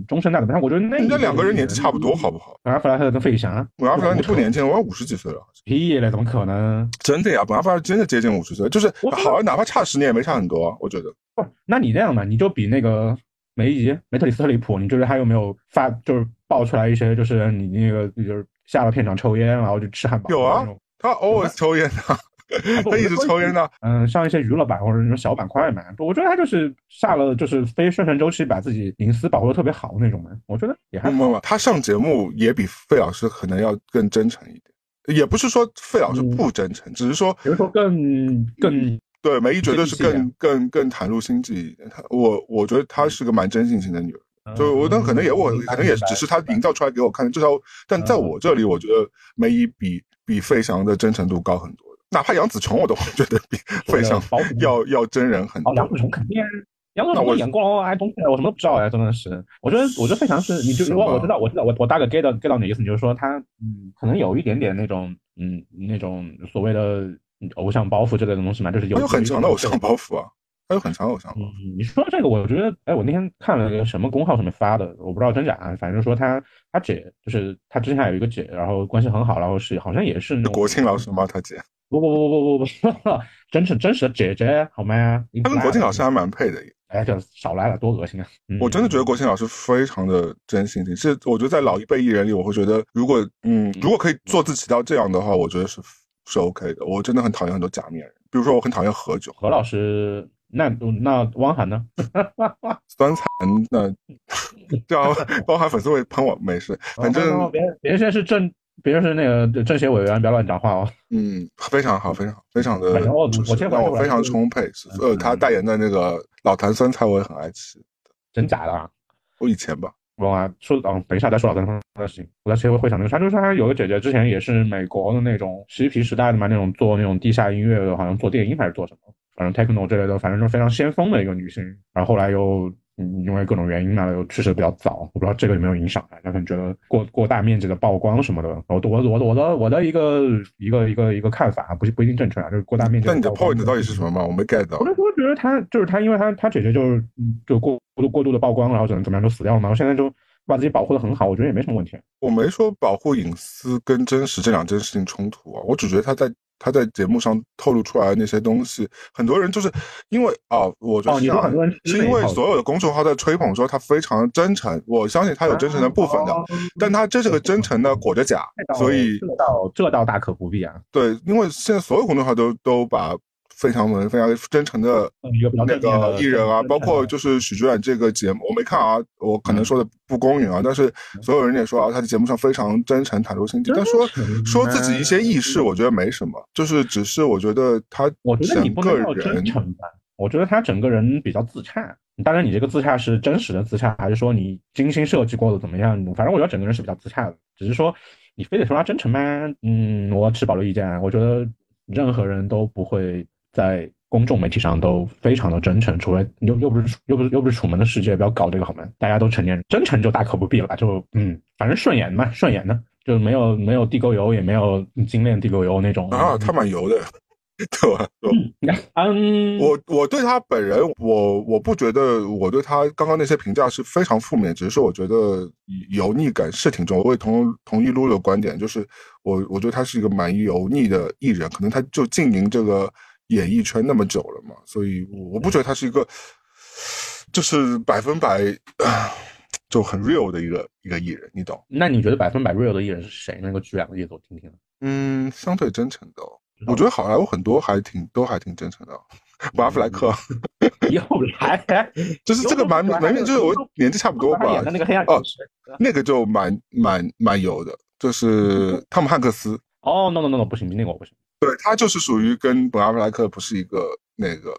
中生代的，但我觉得那应该两个人年纪差不多，好不好？本阿弗莱特跟费翔，本阿弗莱特不年轻，我要五十几岁了，屁嘞，怎么可能？真的呀，本阿弗莱特真的接近五十岁，就是好像，哪怕差十年也没差很多，我觉得。不，那你这样吧，你就比那个梅姨梅特里斯特里普，你就是他有没有发，就是爆出来一些，就是你那个就是下了片场抽烟，然后就吃汉堡。有啊，他 always 抽烟的，他一直抽烟的。嗯，像一些娱乐版或者那种小板块嘛，我觉得他就是下了就是非宣传周期，把自己隐私保护的特别好那种嘛。我觉得也还好。他上节目也比费老师可能要更真诚一点，也不是说费老师不真诚，只是说比如说更更。对，梅姨绝对是更更更袒露心迹。她我我觉得她是个蛮真性情的女人，就我那可能也我可能也只是她营造出来给我看的。至少，但在我这里，我觉得梅姨比比费翔的真诚度高很多哪怕杨紫琼，我都会觉得比费翔要要真人很多。杨紫琼肯定，杨紫琼我演过哎，东西我什么都不知道哎，真的是。我觉得我觉得费翔是，你就我我知道我知道我我大概 get 到 get 到你的意思，就是说他嗯，可能有一点点那种嗯那种所谓的。偶像包袱之类的东西嘛，就是有有很强的偶像包袱啊，他有很强的偶像包袱。你说这个，我觉得，哎，我那天看了个什么公号上面发的，我不知道真假，反正说他他姐就是他之前还有一个姐，然后关系很好，然后是好像也是国庆老师吗？他姐？不不不不不不不，真是真实的姐姐好吗？他跟国庆老师还蛮配的。哎，这少来了，多恶心啊！我真的觉得国庆老师非常的真性情，是我觉得在老一辈艺人里，我会觉得如果嗯如果可以做自己到这样的话，我觉得是。是 OK 的，我真的很讨厌很多假面人，比如说我很讨厌何炅。何老师，那那汪涵呢？酸菜那这样 汪涵粉丝会喷我，没事，反正别别人现在是政，别人是那个政协委员，不要乱讲话哦。嗯，非常好，非常好，非常的，我我我非常充沛。呃，他代言的那个老坛酸菜我也很爱吃，真假的？啊我以前吧。啊，说嗯，等一下再说老登的事情。我在协会会场那个，山就是有个姐姐，之前也是美国的那种嬉皮时代的嘛，那种做那种地下音乐的，好像做电音还是做什么，反正 techno 之类的，反正是非常先锋的一个女性。然后后来又因为各种原因嘛，又去世的比较早，我不知道这个有没有影响他，他可能觉得过过大面积的曝光什么的。我我我我的我的一个一个一个一个看法啊，不是不一定正确啊，就是过大面积。那你的 point 到底是什么嘛？我没 get 到。我我觉得他就是他，因为他他姐姐就是就过过度过度的曝光，然后怎么怎么样就死掉了嘛。我现在就。把自己保护的很好，我觉得也没什么问题。我没说保护隐私跟真实这两件事情冲突啊，我只觉得他在他在节目上透露出来的那些东西，很多人就是因为啊，我觉得是因为所有的公众号在吹捧说他非常真诚，我相信他有真诚的部分的，但他这是个真诚的裹着假，所以这倒这倒大可不必啊。对，因为现在所有公众号都都把。非常文非常真诚的那个艺人啊，包括就是许志远这个节目，我没看啊，我可能说的不公允啊，但是所有人也说啊，他在节目上非常真诚、袒露心迹。但说说自己一些轶事，我觉得没什么，就是只是我觉得他，我觉得你不能叫真诚吧？我觉得他整个人比较自洽。当然，你这个自洽是真实的自洽，还是说你精心设计过的怎么样？反正我觉得整个人是比较自洽的。只是说你非得说他真诚吗？嗯，我持保留意见。我觉得任何人都不会。在公众媒体上都非常的真诚，除了又又不是又不是又不是楚门的世界，不要搞这个好吗？大家都成年人，真诚就大可不必了，就嗯，反正顺眼嘛，顺眼的，就没有没有地沟油，也没有精炼地沟油那种啊，他蛮油的。对吧？嗯，我我对他本人，我我不觉得我对他刚刚那些评价是非常负面，只是说我觉得油腻感是挺重。我也同同意露露的观点，就是我我觉得他是一个蛮油腻的艺人，可能他就经营这个演艺圈那么久了嘛，所以我不觉得他是一个就是百分百就很 real 的一个一个艺人，你懂？那你觉得百分百 real 的艺人是谁？能够举两个例子我听听嗯，相对真诚的。我觉得好莱坞很多还挺都还挺真诚的，巴弗莱克 又来，就是这个蛮蛮就是我年纪差不多吧，那个黑暗哦，那个就蛮蛮蛮油的，就是汤姆汉克斯。哦，no no no no，不行，那个我不行。对他就是属于跟本阿弗莱克不是一个那个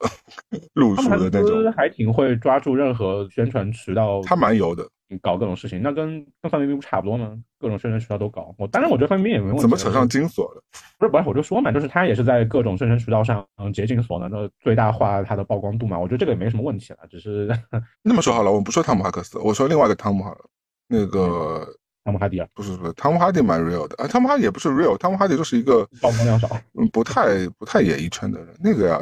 路数的那种，还挺会抓住任何宣传渠道，他蛮油的。搞各种事情，那跟跟范冰冰不差不多吗？各种宣传渠道都搞。我当然，我觉得范冰冰也没问题。怎么扯上金锁了？不是不是，我就说嘛，就是他也是在各种宣传渠道上竭尽所能的最大化他的曝光度嘛。我觉得这个也没什么问题了，只是 那么说好了，我们不说汤姆哈克斯，我说另外一个汤姆好了，那个汤姆哈迪啊，不是不是，汤姆哈迪蛮 real 的啊，汤姆哈迪也不是 real，汤姆哈迪就是一个曝光量少，嗯，不太不太演艺圈的人，那个呀。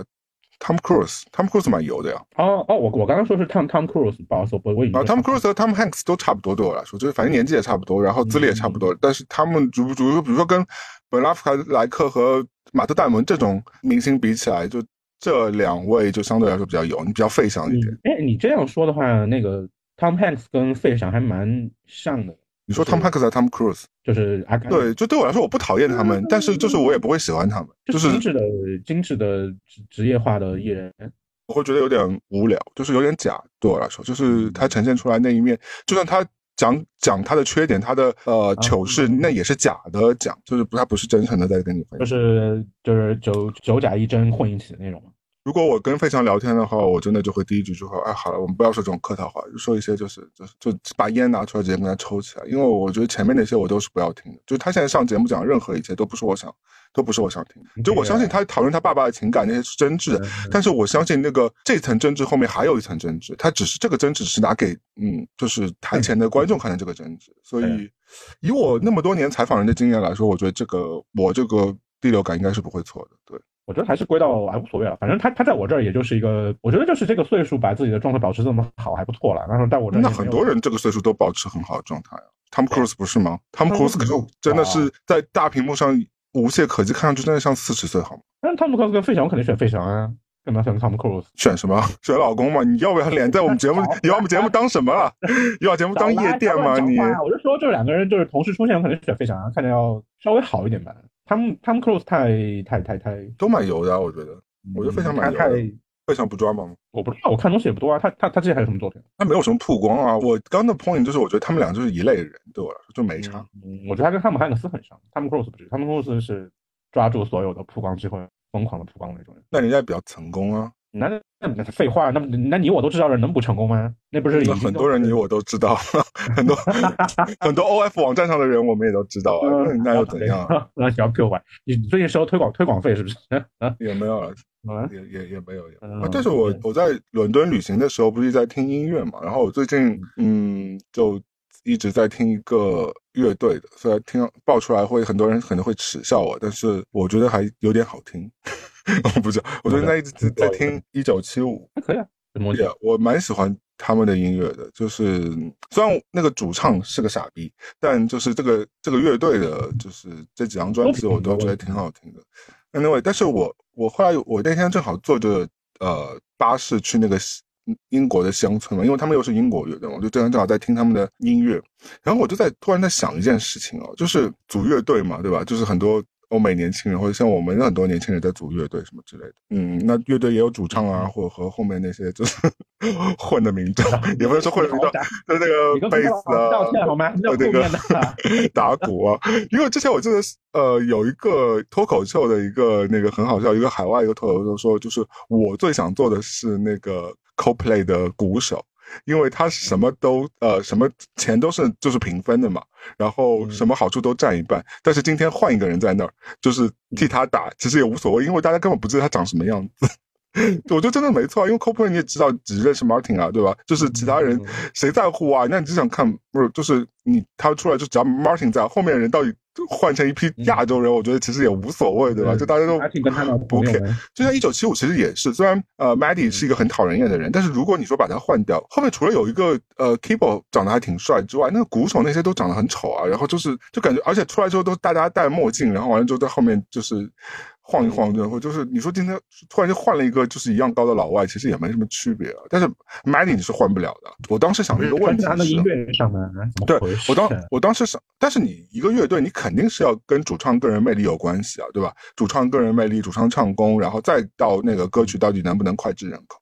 Tom Cruise，Tom Cruise 蛮油的呀。哦哦，我我刚刚说是 Tom Tom Cruise，不好意思，我我以为啊，Tom Cruise 和 Tom Hanks 都差不多，对我来说，就是反正年纪也差不多，然后资历也差不多。但是他们主主比如说跟本拉夫莱克和马特戴蒙这种明星比起来，就这两位就相对来说比较油，你比较费翔一点。哎，你这样说的话，那个 Tom Hanks 跟费翔还蛮像的。你说 Tom Hanks 和 Tom Cruise，就是对，就对我来说，我不讨厌他们，但是就是我也不会喜欢他们，就是精致的精致的职职业化的艺人。我会觉得有点无聊，就是有点假。对我来说，就是他呈现出来那一面，就算他讲讲他的缺点，他的呃糗事，那也是假的讲，就是不他不是真诚的在跟你分享，就是就是九九假一真混一起的那种。如果我跟费翔聊天的话，我真的就会第一句就说：“哎，好了，我们不要说这种客套话，就说一些就是就是就把烟拿出来直接跟他抽起来。”因为我觉得前面那些我都是不要听的。就是他现在上节目讲任何一切都不是我想，都不是我想听的。就我相信他讨论他爸爸的情感那些是真挚的，但是我相信那个这层真挚后面还有一层真挚，他只是这个真挚是拿给嗯就是台前的观众看的这个真挚。所以以我那么多年采访人的经验来说，我觉得这个我这个第六感应该是不会错的。对。我觉得还是归到还无所谓了，反正他他在我这儿也就是一个，我觉得就是这个岁数把自己的状态保持这么好还不错了。然后在我这儿，那很多人这个岁数都保持很好的状态啊。Tom Cruise 不是吗？Tom Cruise 可是真的是在大屏幕上无懈可击，看上去真的像四十岁，好吗？但 Tom Cruise 跟费翔，我肯定选费翔啊，干嘛选 Tom Cruise？选什么？选老公嘛？你要不要脸在我们节目？你要我们节目当什么了？要把节目当夜店吗？你？我就说，这两个人就是同时出现，我肯定选费翔啊，看着要稍微好一点吧。他们他们 close 太太太太都蛮油的，我觉得，我觉得非常蛮油，非常不抓吗？我不知道，我看东西也不多啊。他他他之前还有什么作品？他没有什么曝光啊。我刚的 point 就是，我觉得他们俩就是一类人，对我来说就没差。嗯，我觉得他跟汤姆汉克斯很像。他们 cross 不是，他们 cross 是抓住所有的曝光机会，疯狂的曝光那种人。那人家比较成功啊。那那废话，那那你我都知道了能不成功吗？那不是很多人你我都知道，很多 很多 O F 网站上的人我们也都知道啊，那又怎样？那小 Q 坏，你最近收推广推广费是不是？也没有了，也也也没有。但是我我在伦敦旅行的时候不是在听音乐嘛，然后我最近嗯就一直在听一个乐队的，虽然听爆出来会很多人可能会耻笑我，但是我觉得还有点好听。我不知道，我最近在一直在听一九七五，还可以啊，我蛮喜欢他们的音乐的。就是虽然那个主唱是个傻逼，但就是这个这个乐队的，就是这几张专辑我都觉得挺好听的。Anyway，但是我我后来我那天正好坐着呃巴士去那个英国的乡村嘛，因为他们又是英国乐队，我就正正好在听他们的音乐，然后我就在突然在想一件事情哦，就是组乐队嘛，对吧？就是很多。欧美年轻人或者像我们很多年轻人在组乐队什么之类的，嗯，那乐队也有主唱啊，或者和后面那些就是 混的民众，也不是说混的民众，就那个贝斯啊，道歉好吗？那个 打鼓啊，因为之前我记得呃有一个脱口秀的一个那个很好笑，一个海外一个脱口秀说，就是我最想做的是那个 CoPlay 的鼓手。因为他什么都呃什么钱都是就是平分的嘛，然后什么好处都占一半。但是今天换一个人在那儿，就是替他打，其实也无所谓，因为大家根本不知道他长什么样子。我觉得真的没错，因为 Coldplay 你也知道，只认识 Martin 啊，对吧？就是其他人谁在乎啊？那你只想看，不是？就是你他出来就只要 Martin 在，后面人到底换成一批亚洲人，我觉得其实也无所谓，对吧？就大家都不 care。就像一九七五其实也是，虽然呃 Maddie 是一个很讨人厌的人，但是如果你说把他换掉，后面除了有一个呃 Keyboard 长得还挺帅之外，那个鼓手那些都长得很丑啊。然后就是就感觉，而且出来之后都大家戴墨镜，然后完了之后在后面就是。晃一晃，然后就是你说今天突然就换了一个就是一样高的老外，其实也没什么区别啊。但是 Maddie 你是换不了的。我当时想一个问题是，对，我当我当时想，但是你一个乐队，你肯定是要跟主唱个人魅力有关系啊，对吧？主唱个人魅力，主唱唱功，然后再到那个歌曲到底能不能脍炙人口。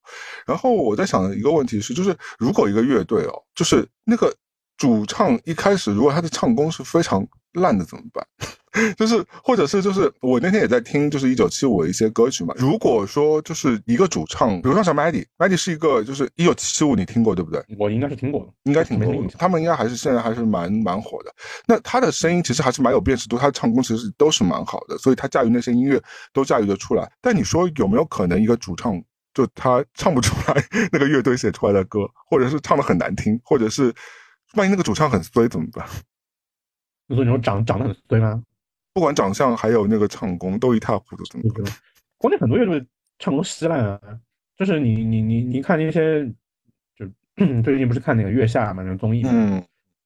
然后我在想的一个问题是，就是如果一个乐队哦，就是那个主唱一开始如果他的唱功是非常烂的怎么办？就是，或者是，就是我那天也在听，就是一九七五的一些歌曲嘛。如果说就是一个主唱，比如说像 Maddie，Maddie 是一个，就是一九七五，你听过对不对？我应该是听过的，应该听过。他们应该还是现在还是蛮蛮火的。那他的声音其实还是蛮有辨识度，他的唱功其实都是蛮好的，所以他驾驭那些音乐都驾驭得出来。但你说有没有可能一个主唱就他唱不出来那个乐队写出来的歌，或者是唱的很难听，或者是万一那个主唱很衰怎么办？你说你说长长得很衰吗？不管长相还有那个唱功都一塌糊涂，怎么办？关键很多乐队唱功稀烂啊！就是你你你你看那些，就 最近不是看那个月下嘛，那个综艺，嗯，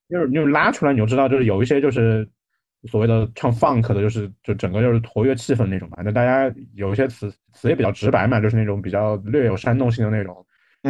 就是就是拉出来你就知道，就是有一些就是所谓的唱 funk 的，就是就整个就是活跃气氛那种嘛。那大家有一些词词也比较直白嘛，就是那种比较略有煽动性的那种，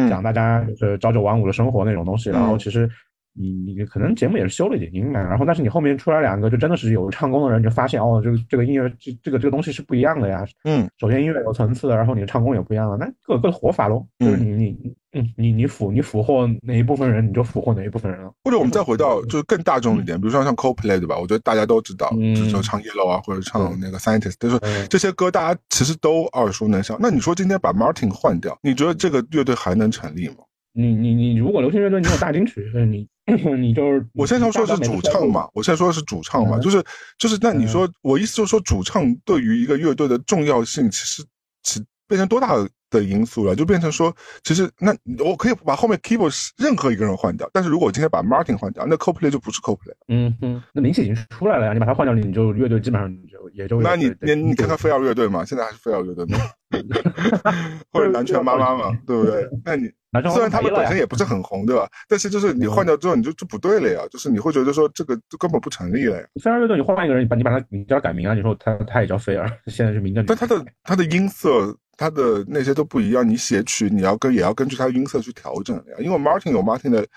讲大家就是朝九晚五的生活那种东西。然后其实。你你可能节目也是修了一点音嘛，然后但是你后面出来两个就真的是有唱功的人，你就发现哦，这个这个音乐这这个这个东西是不一样的呀。嗯，首先音乐有层次，然后你的唱功也不一样了，那各有各的活法喽。就是你你嗯你你俘你俘获哪一部分人，你就俘获哪一部分人了。或者我们再回到就是更大众一点，比如说像 Coldplay 对吧？我觉得大家都知道，就是说唱 Yellow 啊，或者唱那个 Scientist，就是这些歌大家其实都耳熟能详。那你说今天把 Martin 换掉，你觉得这个乐队还能成立吗？你你你如果流行乐队你有大金曲，你 你就是我现在说的是主唱嘛，我现在说的是主唱嘛，就是就是那你说我意思就是说主唱对于一个乐队的重要性，其实其变成多大的因素了？就变成说，其实那我可以把后面 keyboard 任何一个人换掉，但是如果我今天把 Martin 换掉，那 Coldplay 就不是 Coldplay。嗯哼，那明显已经出来了呀，你把它换掉，你就乐队基本上就也就那你你你看看飞儿乐队嘛，现在还是飞儿乐队吗？或者南拳妈妈嘛，对不对？那你。虽然他们本身也不是很红，对吧？但是就是你换掉之后，你就就不对了呀。就是你会觉得说这个就根本不成立了呀。菲儿乐队，你换一个人，你把你把他你叫他改名啊？你说他他也叫菲儿，现在是名叫。但他的他的音色，他的那些都不一样。你写曲你要跟也要根据他的音色去调整呀。因为 Martin 有 Martin 的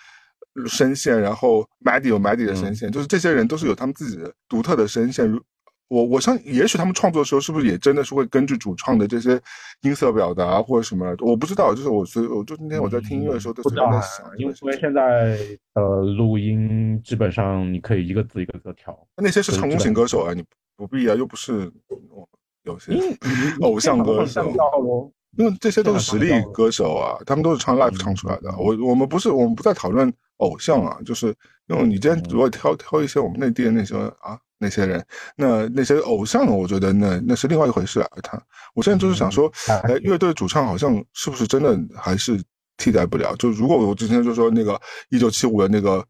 声线，然后 Maddie 有 Maddie 的声线，就是这些人都是有他们自己的独特的声线。我我相信，也许他们创作的时候，是不是也真的是会根据主创的这些音色表达或者什么？我不知道，就是我所以我就今天我在听音乐的时候，都在想，因为现在呃录音基本上你可以一个字一个字调。那些是成功型歌手啊，你不必啊，又不是有些 偶像歌手，因为这些都是实力歌手啊，他们都是唱 live 唱出来的。我我们不是我们不在讨论偶像啊，就是因为你今天如果挑挑一些我们内地的那些啊。那些人，那那些偶像，我觉得那那是另外一回事啊。他，我现在就是想说，哎，乐队主唱好像是不是真的还是替代不了？就如果我之前就说那个一九七五的那个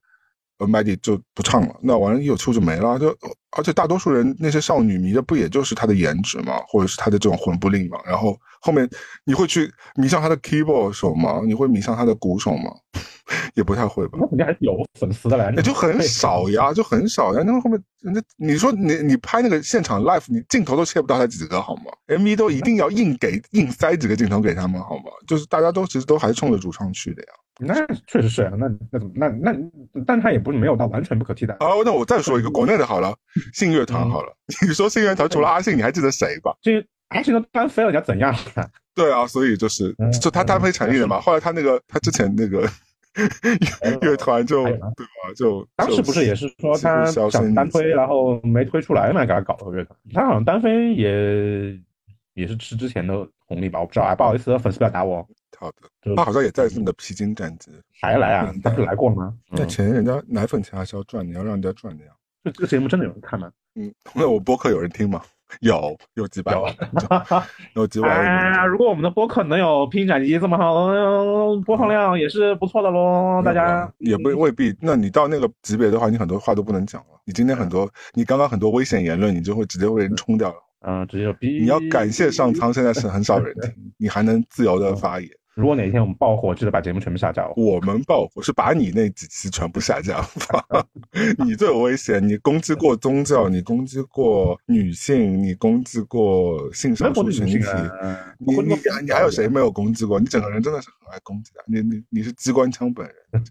呃 Maddie 就不唱了，那完了一九七五就没了。就而且大多数人那些少女迷的不也就是她的颜值嘛，或者是她的这种魂不吝嘛？然后后面你会去迷上她的 keyboard 手吗？你会迷上她的鼓手吗？也不太会吧，那肯定还是有粉丝的来着就很少呀，就很少呀。那后面，那你说你你拍那个现场 live，你镜头都切不到他几个好吗？MV 都一定要硬给硬塞几个镜头给他们好吗？就是大家都其实都还是冲着主唱去的呀。那确实是啊，那那怎么那那，但他也不是没有到完全不可替代。哦，那我再说一个国内的好了，信乐团好了。你说信乐团除了阿信，你还记得谁吧？这阿信都单飞了，你要怎样？对啊，所以就是就他单飞成立的嘛。后来他那个他之前那个。乐团就对吧？就当时不是也是说他想单推，然后没推出来嘛，给他搞了个乐团。他好像单飞也也是吃之前的红利吧？我不知道啊，不好意思，粉丝不要打我。好的，他好像也在那个披荆斩棘。还来啊？他不是来过了吗？那钱人家奶粉钱还是要赚，你要让人家赚的呀。这这个节目真的有人看吗？嗯，那 我播客有人听吗？有，有几百万，有几百万。哎，如果我们的播客能有披荆斩棘这么好的播放量，也是不错的喽。大家也不未必。那你到那个级别的话，你很多话都不能讲了。你今天很多，你刚刚很多危险言论，你就会直接被人冲掉了。嗯，直接逼。你要感谢上苍，现在是很少人 听，你还能自由的发言。如果哪天我们爆火，记得把节目全部下架。我们爆火是把你那几期全部下架。你最有危险，你攻击过宗教，你攻击过女性，你攻击过性少数群体。你你你还有谁没有攻击过？你整个人真的是很爱攻击的。你你你是机关枪本人，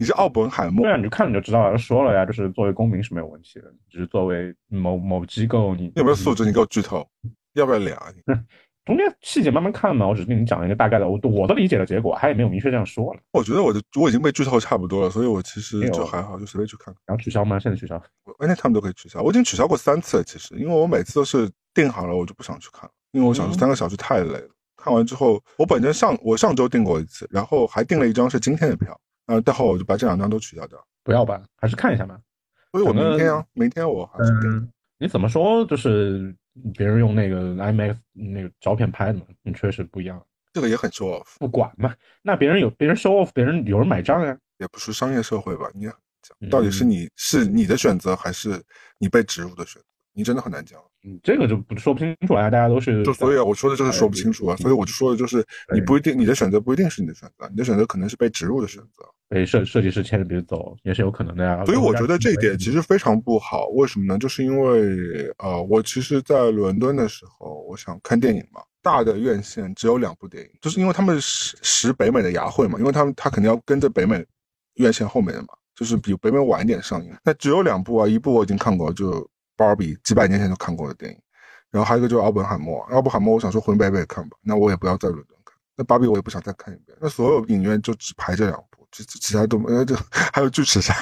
你是奥本海默。对啊，你就看你就知道了。说了呀，就是作为公民是没有问题的，只是作为某某机构，你有没有素质？你给我剧透，要不要 俩？中间细节慢慢看嘛，我只是跟你讲一个大概的，我我的理解的结果，他也没有明确这样说了。我觉得我的我已经被剧透差不多了，所以我其实就还好，就随便去看。然后取消吗？现在取消？完全他们都可以取消。我已经取消过三次了，其实，因为我每次都是定好了，我就不想去看，因为我想三个小时太累了。看完之后，我本身上我上周订过一次，然后还订了一张是今天的票，呃，待会我就把这两张都取消掉。不要吧，还是看一下吧。所以我明天啊，明天我还是订。你怎么说？就是别人用那个 IMAX 那个照片拍的嘛，确实不一样。这个也很 show off。不管嘛，那别人有别人 show off，别人有人买账呀。也不是商业社会吧？你，到底是你是你的选择，还是你被植入的选择？你真的很难讲。嗯，这个就不说不清楚啊。大家都是就所以啊我说的就是说不清楚啊。所以我就说的就是你不一定你的选择不一定是你的选择，你的选择可能是被植入的选择。被设设计师牵着鼻子走也是有可能的呀，所以我觉得这一点其实非常不好。为什么呢？就是因为呃，我其实，在伦敦的时候，我想看电影嘛，大的院线只有两部电影，就是因为他们识识北美的牙慧嘛，因为他们他肯定要跟着北美院线后面的嘛，就是比北美晚一点上映。那只有两部啊，一部我已经看过，就《芭比》，几百年前就看过的电影，然后还有一个就是《奥本海默》，奥本海默我想说回北美看吧，那我也不要在伦敦看，那《芭比》我也不想再看一遍，那所有影院就只排这两部。其其他都没，就还有巨齿鲨，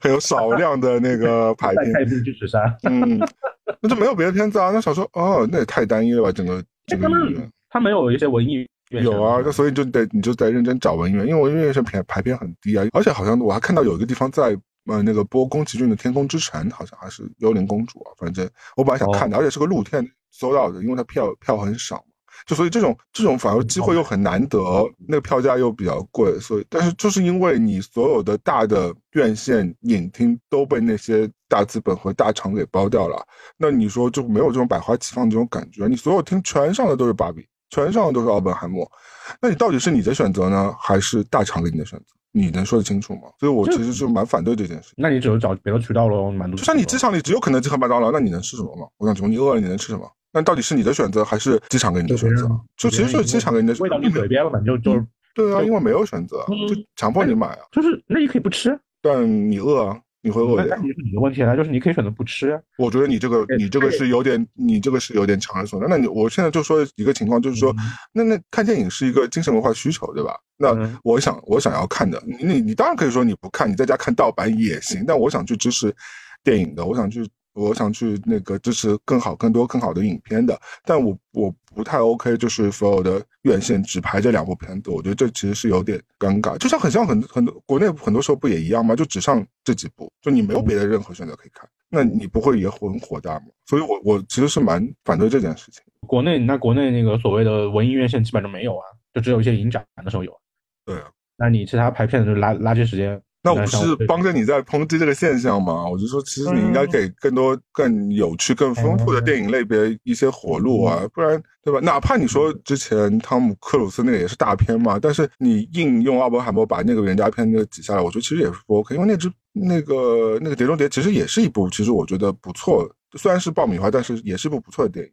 还有少量的那个 排片。太巨齿鲨，嗯，那就没有别的片子啊。那想说，哦，那也太单一了吧，整个这个影院。他没有一些文艺有啊，那所以就得你就得认真找文艺院，因为文艺院是排排片很低啊。而且好像我还看到有一个地方在呃那个播宫崎骏的《天空之城》，好像还是幽灵公主啊。反正我本来想看的，而且是个露天搜到的，因为它票票很少。就所以这种这种反而机会又很难得，那个票价又比较贵，所以但是就是因为你所有的大的院线影厅都被那些大资本和大厂给包掉了，那你说就没有这种百花齐放这种感觉，你所有厅全上的都是芭比，全上的都是奥本海默，那你到底是你的选择呢，还是大厂给你的选择？你能说得清楚吗？所以我其实就蛮反对这件事。那你只能找别的渠道喽，满足。就像你机场里只有肯德基和麦当劳，那你能吃什么吗？我想请问你饿了你能吃什么？那到底是你的选择还是机场给你的选择？就其实就是机场给你的。味道你嘴边了嘛？就就对啊，因为没有选择，就强迫你买啊。就是那你可以不吃，但你饿啊，你会饿的。那是你的问题了，就是你可以选择不吃。我觉得你这个你这个是有点，你这个是有点强人所难。那你我现在就说一个情况，就是说，那那看电影是一个精神文化需求，对吧？那我想我想要看的，你你你当然可以说你不看，你在家看盗版也行。但我想去支持电影的，我想去。我想去那个支持更好、更多、更好的影片的，但我我不太 OK，就是所有的院线只排这两部片子，我觉得这其实是有点尴尬，就像很像很很多国内很多时候不也一样吗？就只上这几部，就你没有别的任何选择可以看，那你不会也很火大吗？所以，我我其实是蛮反对这件事情。国内那国内那个所谓的文艺院线基本上没有啊，就只有一些影展的时候有。对啊，那你其他排片的就垃垃圾时间。那我不是帮着你在抨击这个现象吗？我就说，其实你应该给更多、更有趣、更丰富的电影类别一些活路啊，不然，对吧？哪怕你说之前汤姆克鲁斯那个也是大片嘛，但是你硬用奥本海默把那个原家片那个挤下来，我觉得其实也是不 OK，因为那只那个那个碟中谍其实也是一部，其实我觉得不错，虽然是爆米花，但是也是一部不错的电影。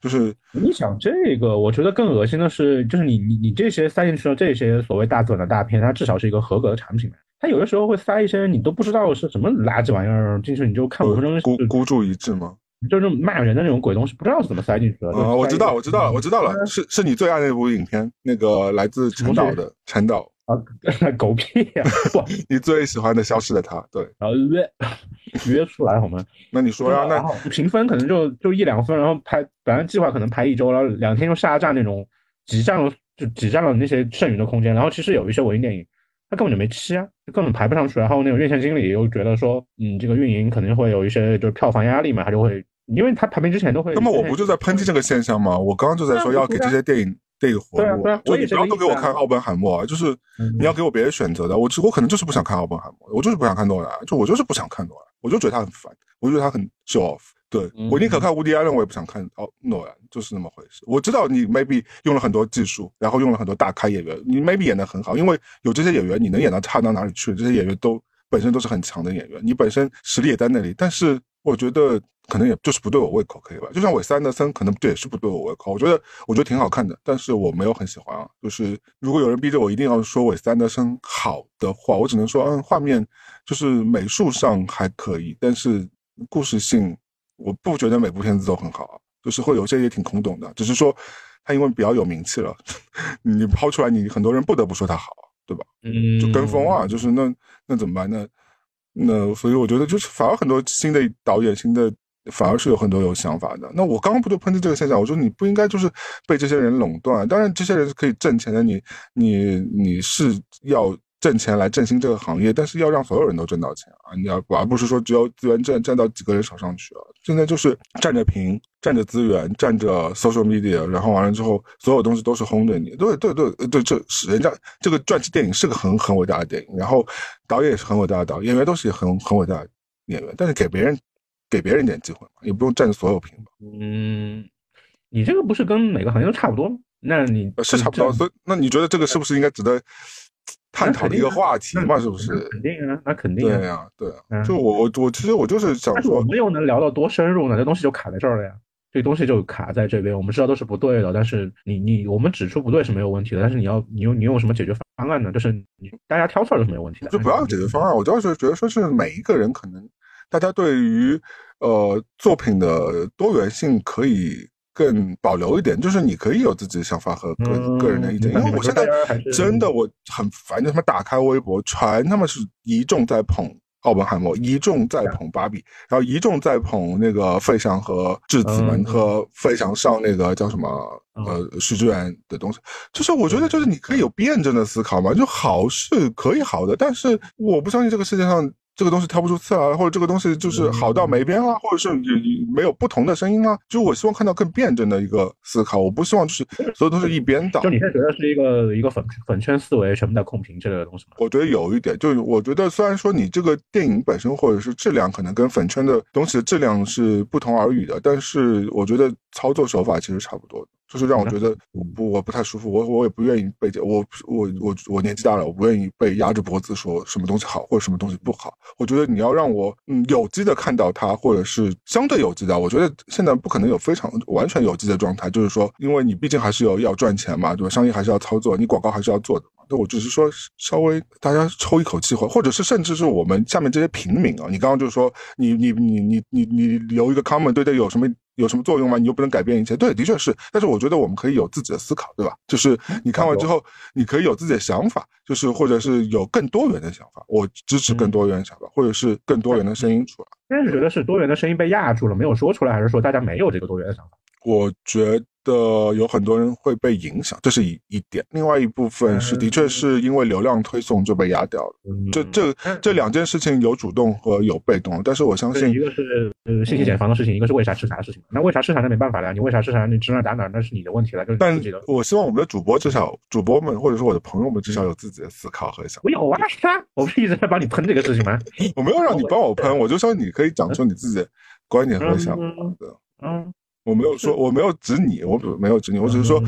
就是你想这个，我觉得更恶心的是，就是你你你这些塞进去的这些所谓大资本的大片，它至少是一个合格的产品。他有的时候会塞一些你都不知道是什么垃圾玩意儿进去，你就看五分钟。孤孤注一掷吗？就是骂人的那种鬼东西，不知道是怎么塞进去的。啊，我知道，我知道了，我知道了，是是你最爱那部影片，那个来自陈导的陈导啊，狗屁呀！不，你最喜欢的消失的他，对，然后约约出来好吗？那你说呀，那评分可能就就一两分，然后拍本来计划可能拍一周，然后两天就下架那种挤占了就挤占了那些剩余的空间。然后其实有一些文艺电影，它根本就没期啊，根本排不上去。然后那种院线经理又觉得说，嗯，这个运营肯定会有一些就是票房压力嘛，他就会，因为他排名之前都会。那么我不就在抨击这个现象吗？我刚刚就在说要给这些电影电影活路，就你不要都给我看奥本海默啊，就是你要给我别的选择的。我我可能就是不想看奥本海默，我就是不想看诺兰，就我就是不想看诺兰，我就觉得他很烦，我觉得他很 show off。对我宁可看无敌艾伦，我也不想看哦诺兰，就是那么回事。我知道你 maybe 用了很多技术，然后用了很多大咖演员，你 maybe 演的很好，因为有这些演员，你能演到差到哪里去？这些演员都本身都是很强的演员，你本身实力也在那里。但是我觉得可能也就是不对我胃口，可以吧？就像韦斯安德森，可能这也是不对我胃口。我觉得我觉得挺好看的，但是我没有很喜欢啊。就是如果有人逼着我一定要说韦斯安德森好的话，我只能说，嗯，画面就是美术上还可以，但是故事性。我不觉得每部片子都很好，就是会有些也挺空洞的。只是说，他因为比较有名气了，你抛出来，你很多人不得不说他好，对吧？嗯，就跟风啊，就是那那怎么办？那那所以我觉得，就是反而很多新的导演，新的反而是有很多有想法的。那我刚刚不就抨击这个现象？我说你不应该就是被这些人垄断。当然，这些人是可以挣钱的，你你你是要。挣钱来振兴这个行业，但是要让所有人都挣到钱啊！你要而不是说只有资源占占到几个人手上去啊！现在就是占着屏，占着资源，占着 social media，然后完了之后，所有东西都是轰着你。对对对对，这是人家这个传记电影是个很很伟大的电影，然后导演也是很伟大的导演，演员都是很很伟大的演员，但是给别人给别人一点机会嘛，也不用占着所有屏吧？嗯，你这个不是跟每个行业都差不多吗？那你是差不多，所以那你觉得这个是不是应该值得？探讨的一个话题嘛，是不是？肯定啊，那肯定。对呀，对啊。就我我我其实我就是想说，我们又能聊到多深入呢？这东西就卡在这儿了呀。这东西就卡在这边，我们知道都是不对的，但是你你我们指出不对是没有问题的，但是你要你用你用什么解决方案呢？就是你大家挑刺儿都是没有问题的。就不要解决方案，我主要是觉得说是每一个人可能大家对于呃作品的多元性可以。更保留一点，就是你可以有自己的想法和个个人的意见，因为我现在真的我很烦，就他妈打开微博，全他妈是一众在捧奥本海默，一众在捧芭比，然后一众在捧那个费翔和质子们和费翔上那个叫什么呃许志远的东西，就是我觉得就是你可以有辩证的思考嘛，就好是可以好的，但是我不相信这个世界上。这个东西挑不出刺来，或者这个东西就是好到没边了，或者是没有不同的声音了。就我希望看到更辩证的一个思考，我不希望就是所有都是一边倒。就你现在觉得是一个一个粉粉圈思维，全部在控评之类的东西吗？我觉得有一点，就是我觉得虽然说你这个电影本身或者是质量可能跟粉圈的东西的质量是不同而语的，但是我觉得操作手法其实差不多的。就是让我觉得不我不太舒服，我我也不愿意被我我我我年纪大了，我不愿意被压着脖子说什么东西好或者什么东西不好。我觉得你要让我嗯有机的看到它，或者是相对有机的。我觉得现在不可能有非常完全有机的状态，就是说，因为你毕竟还是有要赚钱嘛，对吧？商业还是要操作，你广告还是要做的嘛。那我只是说稍微大家抽一口气，或或者是甚至是我们下面这些平民啊，你刚刚就是说你你你你你你留一个 comment 对这有什么？有什么作用吗？你又不能改变一切。对，的确是。但是我觉得我们可以有自己的思考，对吧？就是你看完之后，你可以有自己的想法，就是或者是有更多元的想法。我支持更多元的想法，或者是更多元的声音出来。但是觉得是多元的声音被压住了，没有说出来，还是说大家没有这个多元的想法？我觉得有很多人会被影响，这是一一点。另外一部分是，的确是因为流量推送就被压掉了。这这这两件事情有主动和有被动，但是我相信一个是呃信息茧房的事情，一个是为啥吃啥的事情。那为啥吃啥那没办法了，你为啥吃啥你指哪打哪那是你的问题了。但我希望我们的主播至少主播们或者说我的朋友们至少有自己的思考和想。我有啊，我不是一直在帮你喷这个事情吗？我没有让你帮我喷，我就说你可以讲出你自己的观点和想法的。嗯。我没有说，我没有指你，我没有指你，我只是说，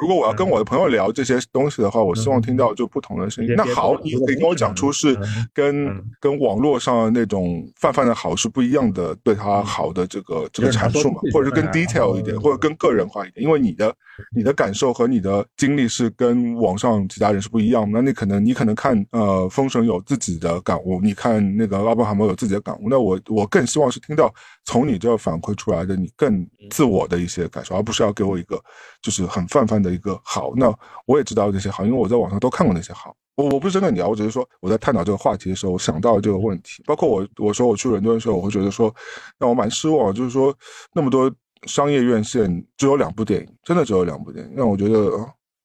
如果我要跟我的朋友聊这些东西的话，我希望听到就不同的声音。那好，你可以跟我讲出是跟跟网络上那种泛泛的好是不一样的，对他好的这个这个阐述嘛，或者是更 detail 一点，或者更个人化一点，因为你的你的感受和你的经历是跟网上其他人是不一样的。那你可能你可能看呃封神有自己的感悟，你看那个奥本海默有自己的感悟，那我我更希望是听到从你这反馈出来的你更。自我的一些感受，而不是要给我一个就是很泛泛的一个好。那我也知道那些好，因为我在网上都看过那些好。我我不是针对你啊，我只是说我在探讨这个话题的时候，我想到这个问题。包括我我说我去伦敦的时候，我会觉得说让我蛮失望，就是说那么多商业院线只有两部电影，真的只有两部电影，让我觉得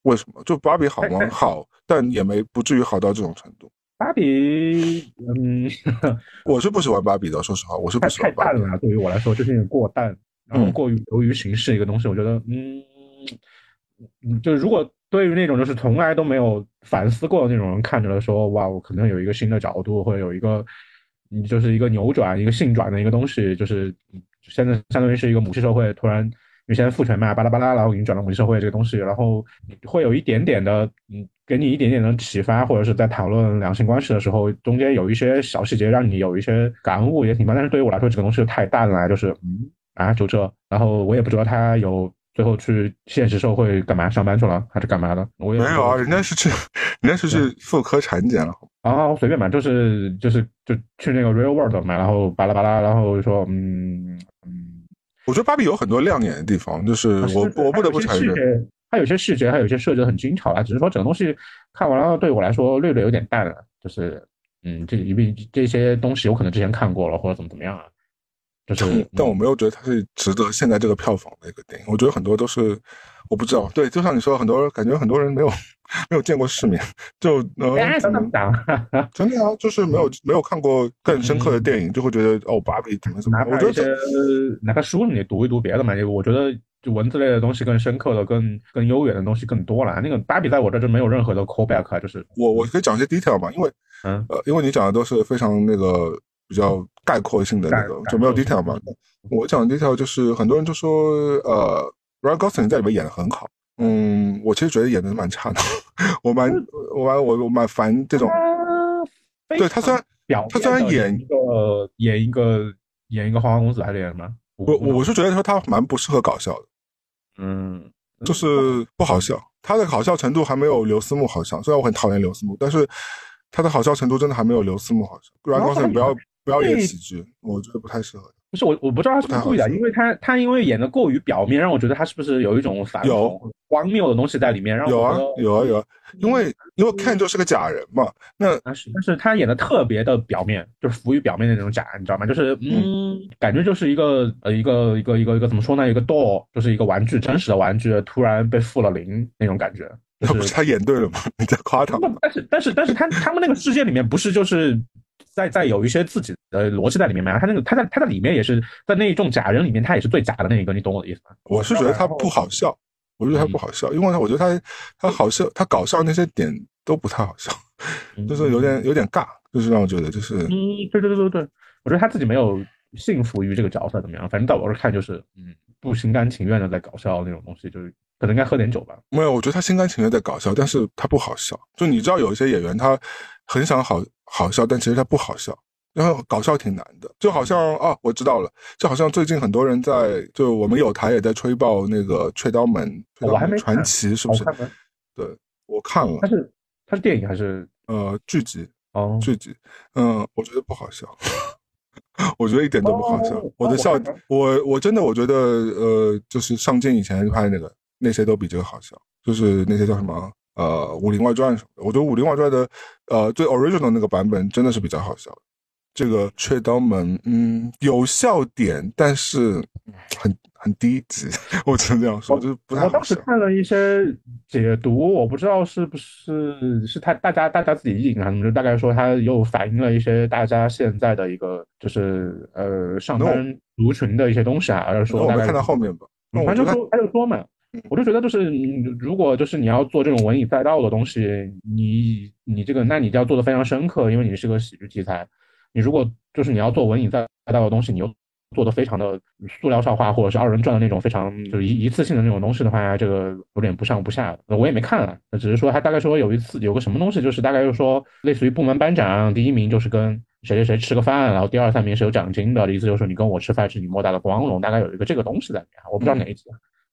为什么？就芭比好吗？好，但也没不至于好到这种程度。芭比，嗯，我是不喜欢芭比的，说实话，我是不喜欢芭比。太淡了，对于我来说就是有点过淡，然后过于流于形式一个东西，我觉得，嗯，嗯，就是如果对于那种就是从来都没有反思过的那种人看着来说，哇，我可能有一个新的角度，或者有一个，你就是一个扭转、一个性转的一个东西，就是现在相当于是一个母系社会突然。因为现在父权嘛，巴拉巴拉，然后已经转到母系社会这个东西，然后会有一点点的，嗯，给你一点点的启发，或者是在讨论两性关系的时候，中间有一些小细节让你有一些感悟也挺棒。但是对于我来说，这个东西太淡了，就是嗯啊就这，然后我也不知道他有最后去现实社会干嘛上班去了还是干嘛的。我也没有啊，人家是去，人家是去妇科产检了。啊，随便吧，就是就是就去那个 real world 嘛，然后巴拉巴拉，然后说嗯嗯。我觉得芭比有很多亮眼的地方，就是我我不得不承认，它有些细节，它有些设计的很精巧啊。只是说整个东西看完了，对我来说略略有点淡了。就是嗯，这因为这些东西有可能之前看过了，或者怎么怎么样啊。就是，但我没有觉得它是值得现在这个票房的一个电影。我觉得很多都是我不知道，对，就像你说，很多人感觉很多人没有没有见过世面，就能真的真的啊，就是没有没有看过更深刻的电影，就会觉得哦，芭比怎么怎么。我觉得哪怕书你读一读别的嘛，我觉得就文字类的东西更深刻的、更更悠远的东西更多了。那个芭比在我这就没有任何的 callback，就是我我可以讲一些 detail 嘛，因为嗯呃，因为你讲的都是非常那个。比较概括性的那个就没有 detail 嘛。我讲 detail 就是很多人就说，呃，Ryan Gosling 在里面演的很好。嗯，我其实觉得演的蛮差的。我蛮我蛮我我蛮烦这种。对他虽然他虽然演一个演一个演一个花花公子还是演什么？我我是觉得说他蛮不适合搞笑的。嗯，就是不好笑。他的好笑程度还没有刘思慕好笑。虽然我很讨厌刘思慕，但是他的好笑程度真的还没有刘思慕好笑。Ryan Gosling 不要。不要演喜剧，我觉得不太适合。不是我，我不知道他是不是故意的，因为他他因为演的过于表面，让我觉得他是不是有一种反有荒谬的东西在里面。让有啊有啊有啊，因为因为 Ken 就是个假人嘛。那但是但是他演的特别的表面，就是浮于表面的那种假，你知道吗？就是嗯，感觉就是一个呃一个一个一个一个怎么说呢？一个 doll，就是一个玩具，真实的玩具突然被附了灵那种感觉。那不是他演对了吗？你在夸他？但是但是但是他他们那个世界里面不是就是。在在有一些自己的逻辑在里面嘛，他那个他在他在里面也是在那一众假人里面，他也是最假的那一个，你懂我的意思吗？我是觉得他不好笑，我觉得他不好笑，因为我觉得他他好笑，他搞笑那些点都不太好笑，就是有点有点尬，就是让我觉得就是嗯，对对对对对，我觉得他自己没有信服于这个角色怎么样，反正在我这看就是嗯，不心甘情愿的在搞笑那种东西，就是可能应该喝点酒吧。没有，我觉得他心甘情愿在搞笑，但是他不好笑。就你知道有一些演员他很想好。好笑，但其实它不好笑，然后搞笑挺难的，就好像啊，我知道了，就好像最近很多人在，就我们有台也在吹爆那个《雀刀门》，我还没传奇是不是？对，我看了。它是它是电影还是呃剧集？哦，剧集。嗯，我觉得不好笑，我觉得一点都不好笑。我的笑，我我真的我觉得呃，就是上镜以前拍那个那些都比这个好笑，就是那些叫什么？呃，《武林外传》什么的，我觉得《武林外传》的呃最 original 那个版本真的是比较好笑的。这个《雀刀门》嗯有笑点，但是很很低级，我只能这样说，就是不太好我当时看了一些解读，我不知道是不是是他大家大家自己印啊，就大概说他又反映了一些大家现在的一个就是呃上班族群的一些东西啊，还是说大概看到后面吧，反正就说他就说嘛。我就觉得，就是如果就是你要做这种文以载道的东西，你你这个，那你就要做的非常深刻，因为你是个喜剧题材。你如果就是你要做文以载道的东西，你又做的非常的塑料笑话或者是二人转的那种非常就是一一次性的那种东西的话，这个有点不上不下。我也没看啊，只是说他大概说有一次有个什么东西，就是大概就是说类似于部门班长，第一名就是跟谁谁谁吃个饭，然后第二三名是有奖金的，意思就是你跟我吃饭是你莫大的光荣，大概有一个这个东西在里面，我不知道哪一集。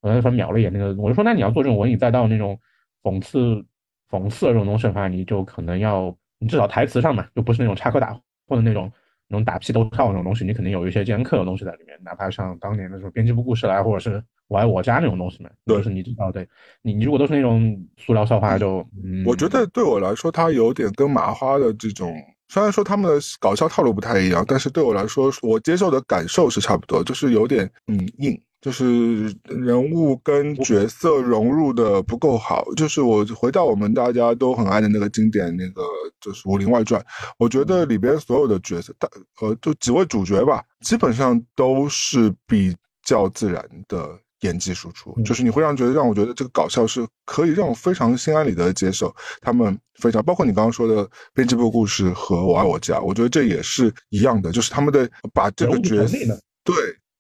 我说瞄了一眼那个，我就说那你要做这种文以载道那种讽刺讽刺的这种东西的话，你就可能要你至少台词上嘛，就不是那种插科打诨的那种那种打屁斗跳那种东西，你肯定有一些尖刻的东西在里面，哪怕像当年的时候编辑部故事来，或者是我爱我家那种东西嘛，都是你知道对，你你如果都是那种塑料笑话，就我觉得对我来说，它有点跟麻花的这种，虽然说他们的搞笑套路不太一样，但是对我来说，我接受的感受是差不多，就是有点嗯硬。就是人物跟角色融入的不够好。就是我回到我们大家都很爱的那个经典，那个就是《武林外传》，我觉得里边所有的角色，大呃，就几位主角吧，基本上都是比较自然的。演技输出就是你会让觉得让我觉得这个搞笑是可以让我非常心安理得的接受。他们非常包括你刚刚说的编辑部故事和我爱我家，我觉得这也是一样的，就是他们的把这个角色对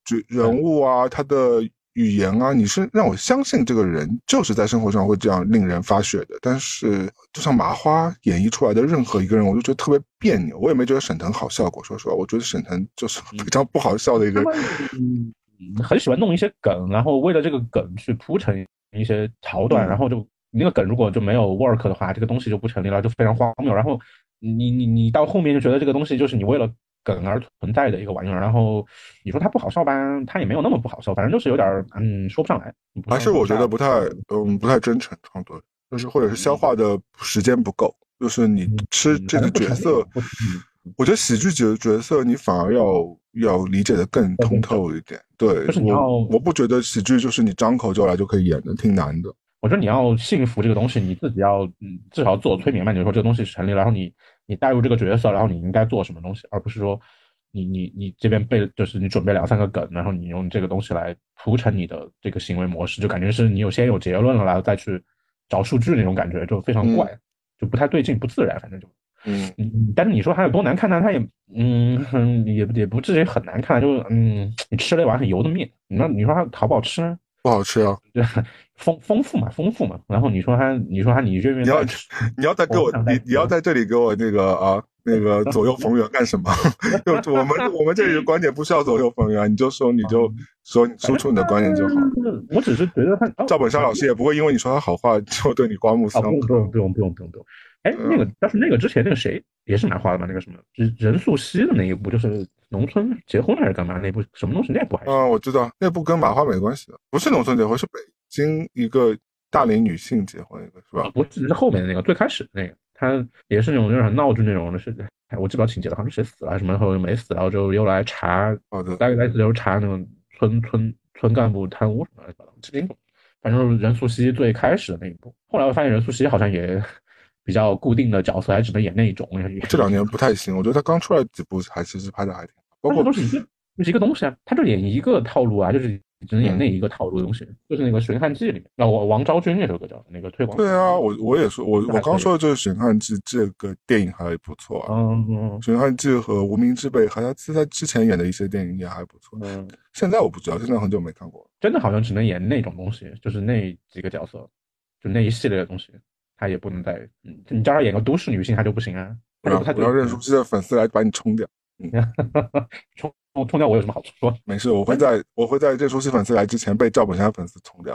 角人物啊，他的语言啊，你是让我相信这个人就是在生活上会这样令人发血的。但是就像麻花演绎出来的任何一个人，我就觉得特别别扭。我也没觉得沈腾好笑过，说实话，我觉得沈腾就是非常不好笑的一个。嗯很喜欢弄一些梗，然后为了这个梗去铺成一些桥段，然后就那个梗如果就没有 work 的话，这个东西就不成立了，就非常荒谬。然后你你你到后面就觉得这个东西就是你为了梗而存在的一个玩意儿。然后你说它不好笑吧，它也没有那么不好笑，反正就是有点嗯说不上来。还是我觉得不太嗯不太真诚创作，就是或者是消化的时间不够，就是你吃这个角色。我觉得喜剧角角色你反而要要理解的更通透一点，对，就是你要，我不觉得喜剧就是你张口就来就可以演的，挺难的。我觉得你要幸福这个东西，你自己要嗯至少自我催眠吧，你说这个东西是成立了，然后你你带入这个角色，然后你应该做什么东西，而不是说你你你这边背就是你准备两三个梗，然后你用这个东西来铺成你的这个行为模式，就感觉是你有先有结论了，然后再去找数据那种感觉，就非常怪，就不太对劲，不自然，反正就。嗯但是你说它有多难看呢？它也，嗯，也也不至于很难看，就是嗯，你吃了一碗很油的面，那你说它好不好吃呢？不好吃啊，对，丰丰富嘛，丰富嘛。然后你说他，你说他，你愿意？你要你要再给我，你你要在这里给我那个啊，那个 左右逢源干什么？就我们我们这里的观点不需要左右逢源，你就说你就说说出你的观点就好。我只是觉得他赵本山老师也不会因为你说他好话就对你刮目相看。不用不用不用不用不用。哎，那个，但是那个之前那个谁也是蛮花的嘛？那个什么任任素汐的那一部，就是农村结婚还是干嘛那部什么东西？那部还是啊，我知道那部跟马花没关系的，不是农村结婚，是北京一个大龄女性结婚一个，是吧？不是，是后面的那个最开始的那个，他也是那种有点闹剧那种的，是，我记不了情节了，好像谁死了什么，然后又没死，然后就又来查，大概类似就是查那种村村村干部贪污什么的，记不清楚。反正任素汐最开始的那一部，后来我发现任素汐好像也。比较固定的角色，还只能演那一种。这两年不太行，我觉得他刚出来几部还其实拍的还挺好。包括都是一个，就是一个东西啊，他就演一个套路啊，就是只能演那一个套路的东西。就是那个《寻汉记》里面，那我王昭君那首歌叫那个推广。对啊，我我也说，我我刚说的就是《寻汉记》这个电影还不错啊。嗯嗯，《寻汉记》和《无名之辈》和他在之前演的一些电影也还不错。嗯，现在我不知道，现在很久没看过。真的好像只能演那种东西，就是那几个角色，就那一系列的东西。他也不能再，你叫他演个都市女性，他就不行啊。不要不要任书汐的粉丝来把你冲掉，冲冲掉我有什么好处？说 没事，我会在我会在这出戏粉丝来之前被赵本山粉丝冲掉，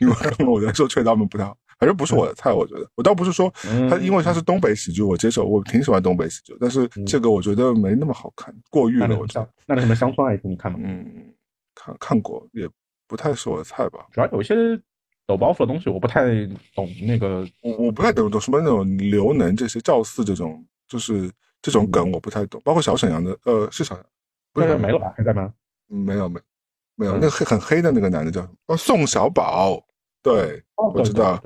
因为 我在说吹他们不太好，反正不是我的菜。我觉得我倒不是说他，因为他是东北喜剧，我接受，我挺喜欢东北喜剧，但是这个我觉得没那么好看，过誉了。我觉得那个什么乡村爱情你看吗？嗯，看看过，也不太是我的菜吧。主要有一些。抖包袱的东西我不太懂，那个我我不太懂懂什么那种刘能这些赵四这种，就是这种梗我不太懂，包括小沈阳的，呃，是小，不是没了吧？还在吗？没有没没有，那个黑很黑的那个男的叫哦宋小宝，对，我知道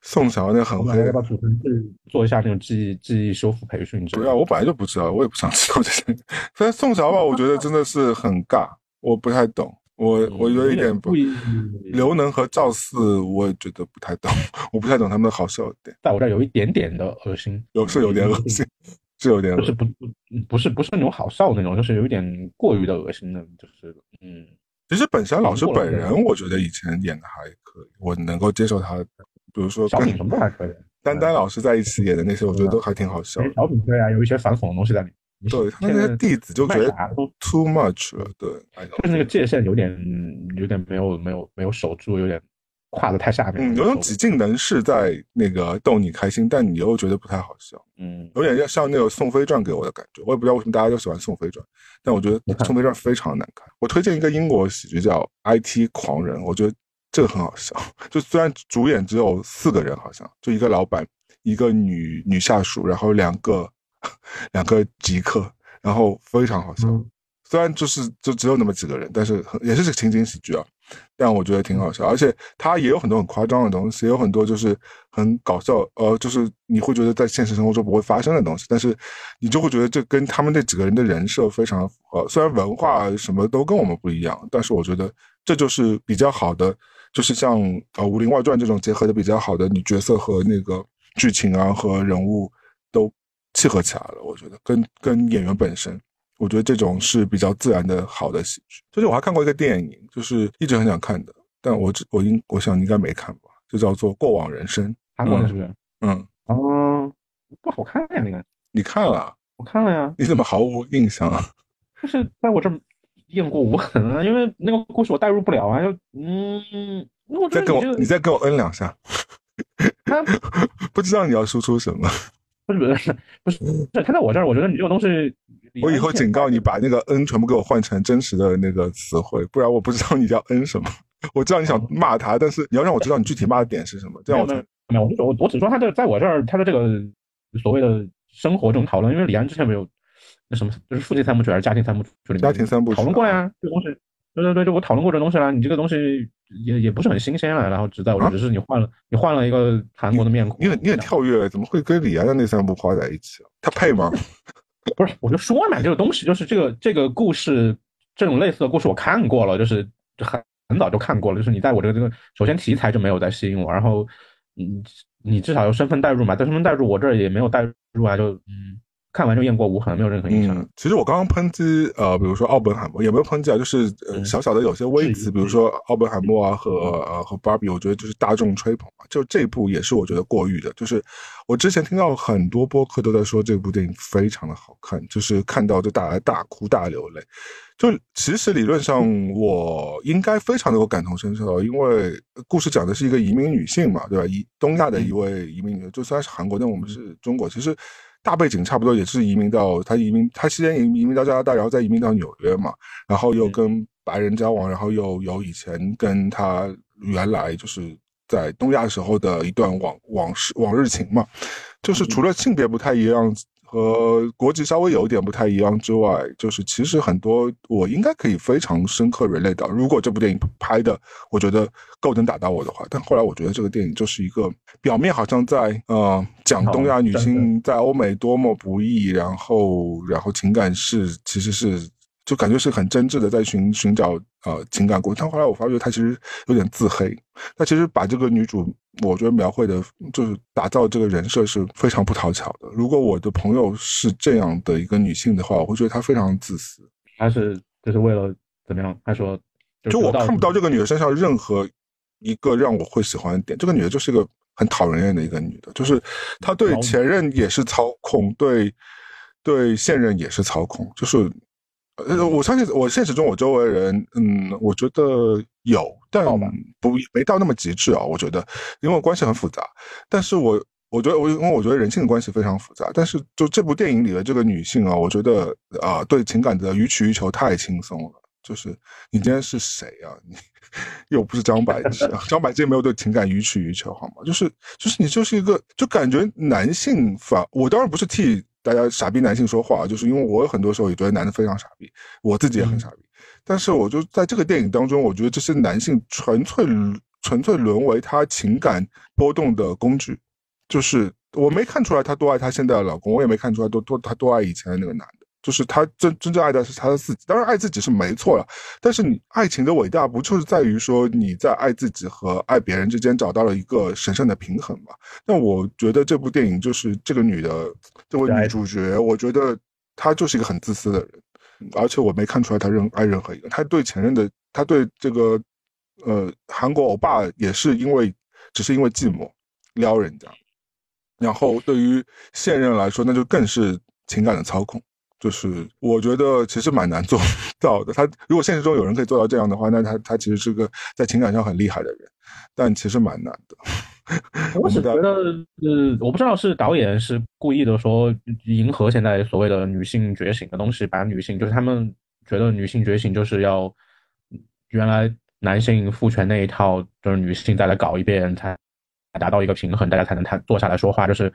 宋小宝那很黑。要不要组成做一下那种记忆记忆修复培训？不要，我本来就不知道，我也不想知道这些。所以宋小宝我觉得真的是很尬，我不太懂。我我有一点不，刘能和赵四，我也觉得不太懂，我不太懂他们的好笑点，在我这儿有一点点的恶心，有是有点恶心，是有点，不是不不不是不是那种好笑那种，就是有一点过于的恶心的，就是嗯，其实本山老师本人，我觉得以前演的还可以，我能够接受他，比如说小品什么都还可以，丹丹老师在一起演的那些，我觉得都还挺好笑，小品对啊，有一些反讽的东西在里面。对他那些弟子就觉得 too much 了，对，就是那个界限有点有点没有没有没有守住，有点跨的太下面。嗯，有种几近能是在那个逗你开心，但你又觉得不太好笑。嗯，有点像那个《宋飞传》给我的感觉。我也不知道为什么大家都喜欢《宋飞传》，但我觉得 《宋飞传》非常难看。我推荐一个英国喜剧叫《IT 狂人》，我觉得这个很好笑。就虽然主演只有四个人，好像就一个老板，一个女女下属，然后两个。两个极客，然后非常好笑。虽然就是就只有那么几个人，但是也是这个情景喜剧啊。但我觉得挺好笑，而且他也有很多很夸张的东西，也有很多就是很搞笑，呃，就是你会觉得在现实生活中不会发生的东西，但是你就会觉得这跟他们那几个人的人设非常符合。虽然文化什么都跟我们不一样，但是我觉得这就是比较好的，就是像呃《武林外传》这种结合的比较好的女角色和那个剧情啊和人物都契合起来了。我觉得跟跟演员本身。我觉得这种是比较自然的好的喜剧。就是我还看过一个电影，就是一直很想看的，但我我应我想应该没看吧，就叫做《过往人生》，韩国的是不是？嗯，哦，不好看呀，那个。你看了？我看了呀。你怎么毫无印象啊？就是在我这雁过无痕啊，因为那个故事我代入不了啊，就嗯，再跟我你再跟我摁两下，不知道你要输出什么。不是不是不是，他在我这儿，我觉得你这个东西，我以后警告你，把那个 N 全部给我换成真实的那个词汇，不然我不知道你叫 N 什么。我知道你想骂他，但是你要让我知道你具体骂的点是什么，这样我才没有。我我我只说他的，在我这儿，他的这个所谓的生活这种讨论，因为李安之前没有那什么，就是父亲三部曲还是家庭三部曲里面家庭三部曲讨论过呀，这个东西。对对对，就我讨论过这东西了，你这个东西也也不是很新鲜了，然后只在我只是你换了你换了一个韩国的面孔，你很你很跳跃，怎么会跟李安的那三部画在一起？他配吗？不是，我就说嘛，这个东西就是这个这个故事，这种类似的故事我看过了，就是很很早就看过了，就是你在我这个这个首先题材就没有在吸引我，然后你你至少有身份代入嘛，但身份代入我这儿也没有代入啊，就嗯。看完就雁过无痕，没有任何印象。其实我刚刚抨击，呃，比如说奥本海默，也没有抨击啊，就是呃小小的有些微词，比如说奥本海默啊和呃和芭比，我觉得就是大众吹捧嘛。就这部也是我觉得过誉的，就是我之前听到很多播客都在说这部电影非常的好看，就是看到就大家大哭大流泪。就其实理论上我应该非常能够感同身受，因为故事讲的是一个移民女性嘛，对吧？一东亚的一位移民女，就虽然是韩国，但我们是中国，其实。大背景差不多也是移民到他移民，他先移移民到加拿大，然后再移民到纽约嘛，然后又跟白人交往，然后又有以前跟他原来就是在东亚时候的一段往往事往日情嘛，就是除了性别不太一样。和国籍稍微有一点不太一样之外，就是其实很多我应该可以非常深刻 relate 到。如果这部电影拍的我觉得够能打到我的话，但后来我觉得这个电影就是一个表面好像在呃讲东亚女性在欧美多么不易，然后然后情感是其实是。就感觉是很真挚的在寻寻找呃情感故事，但后来我发觉他其实有点自黑。他其实把这个女主，我觉得描绘的，就是打造这个人设是非常不讨巧的。如果我的朋友是这样的一个女性的话，我会觉得她非常自私。她是就是为了怎么样？她说，就我看不到这个女的身上任何一个让我会喜欢的点。这个女的就是一个很讨人厌的一个女的，就是她对前任也是操控，对对现任也是操控，就是。呃，我相信我现实中我周围人，嗯，我觉得有，但不没到那么极致啊。我觉得，因为关系很复杂。但是我我觉得我因为我觉得人性的关系非常复杂。但是就这部电影里的这个女性啊，我觉得啊，对情感的予取予求太轻松了。就是你今天是谁啊？你又不是张柏芝，张柏芝没有对情感予取予求，好吗？就是就是你就是一个，就感觉男性反我当然不是替。大家傻逼男性说话，就是因为我很多时候也觉得男的非常傻逼，我自己也很傻逼。但是我就在这个电影当中，我觉得这些男性纯粹纯粹沦为他情感波动的工具，就是我没看出来他多爱他现在的老公，我也没看出来多多他多爱以前的那个男的。就是他真真正爱的是他的自己，当然爱自己是没错了。但是你爱情的伟大不就是在于说你在爱自己和爱别人之间找到了一个神圣的平衡吗？那我觉得这部电影就是这个女的这位女主角，我觉得她就是一个很自私的人，而且我没看出来她任爱任何一个。她对前任的，她对这个呃韩国欧巴也是因为只是因为寂寞撩人家，然后对于现任来说，那就更是情感的操控。就是我觉得其实蛮难做 到的。他如果现实中有人可以做到这样的话，那他他其实是个在情感上很厉害的人，但其实蛮难的。我只觉得，呃，我不知道是导演是故意的说迎合现在所谓的女性觉醒的东西，把女性就是他们觉得女性觉醒就是要原来男性父权那一套，就是女性再来搞一遍才达到一个平衡，大家才能谈坐下来说话，就是。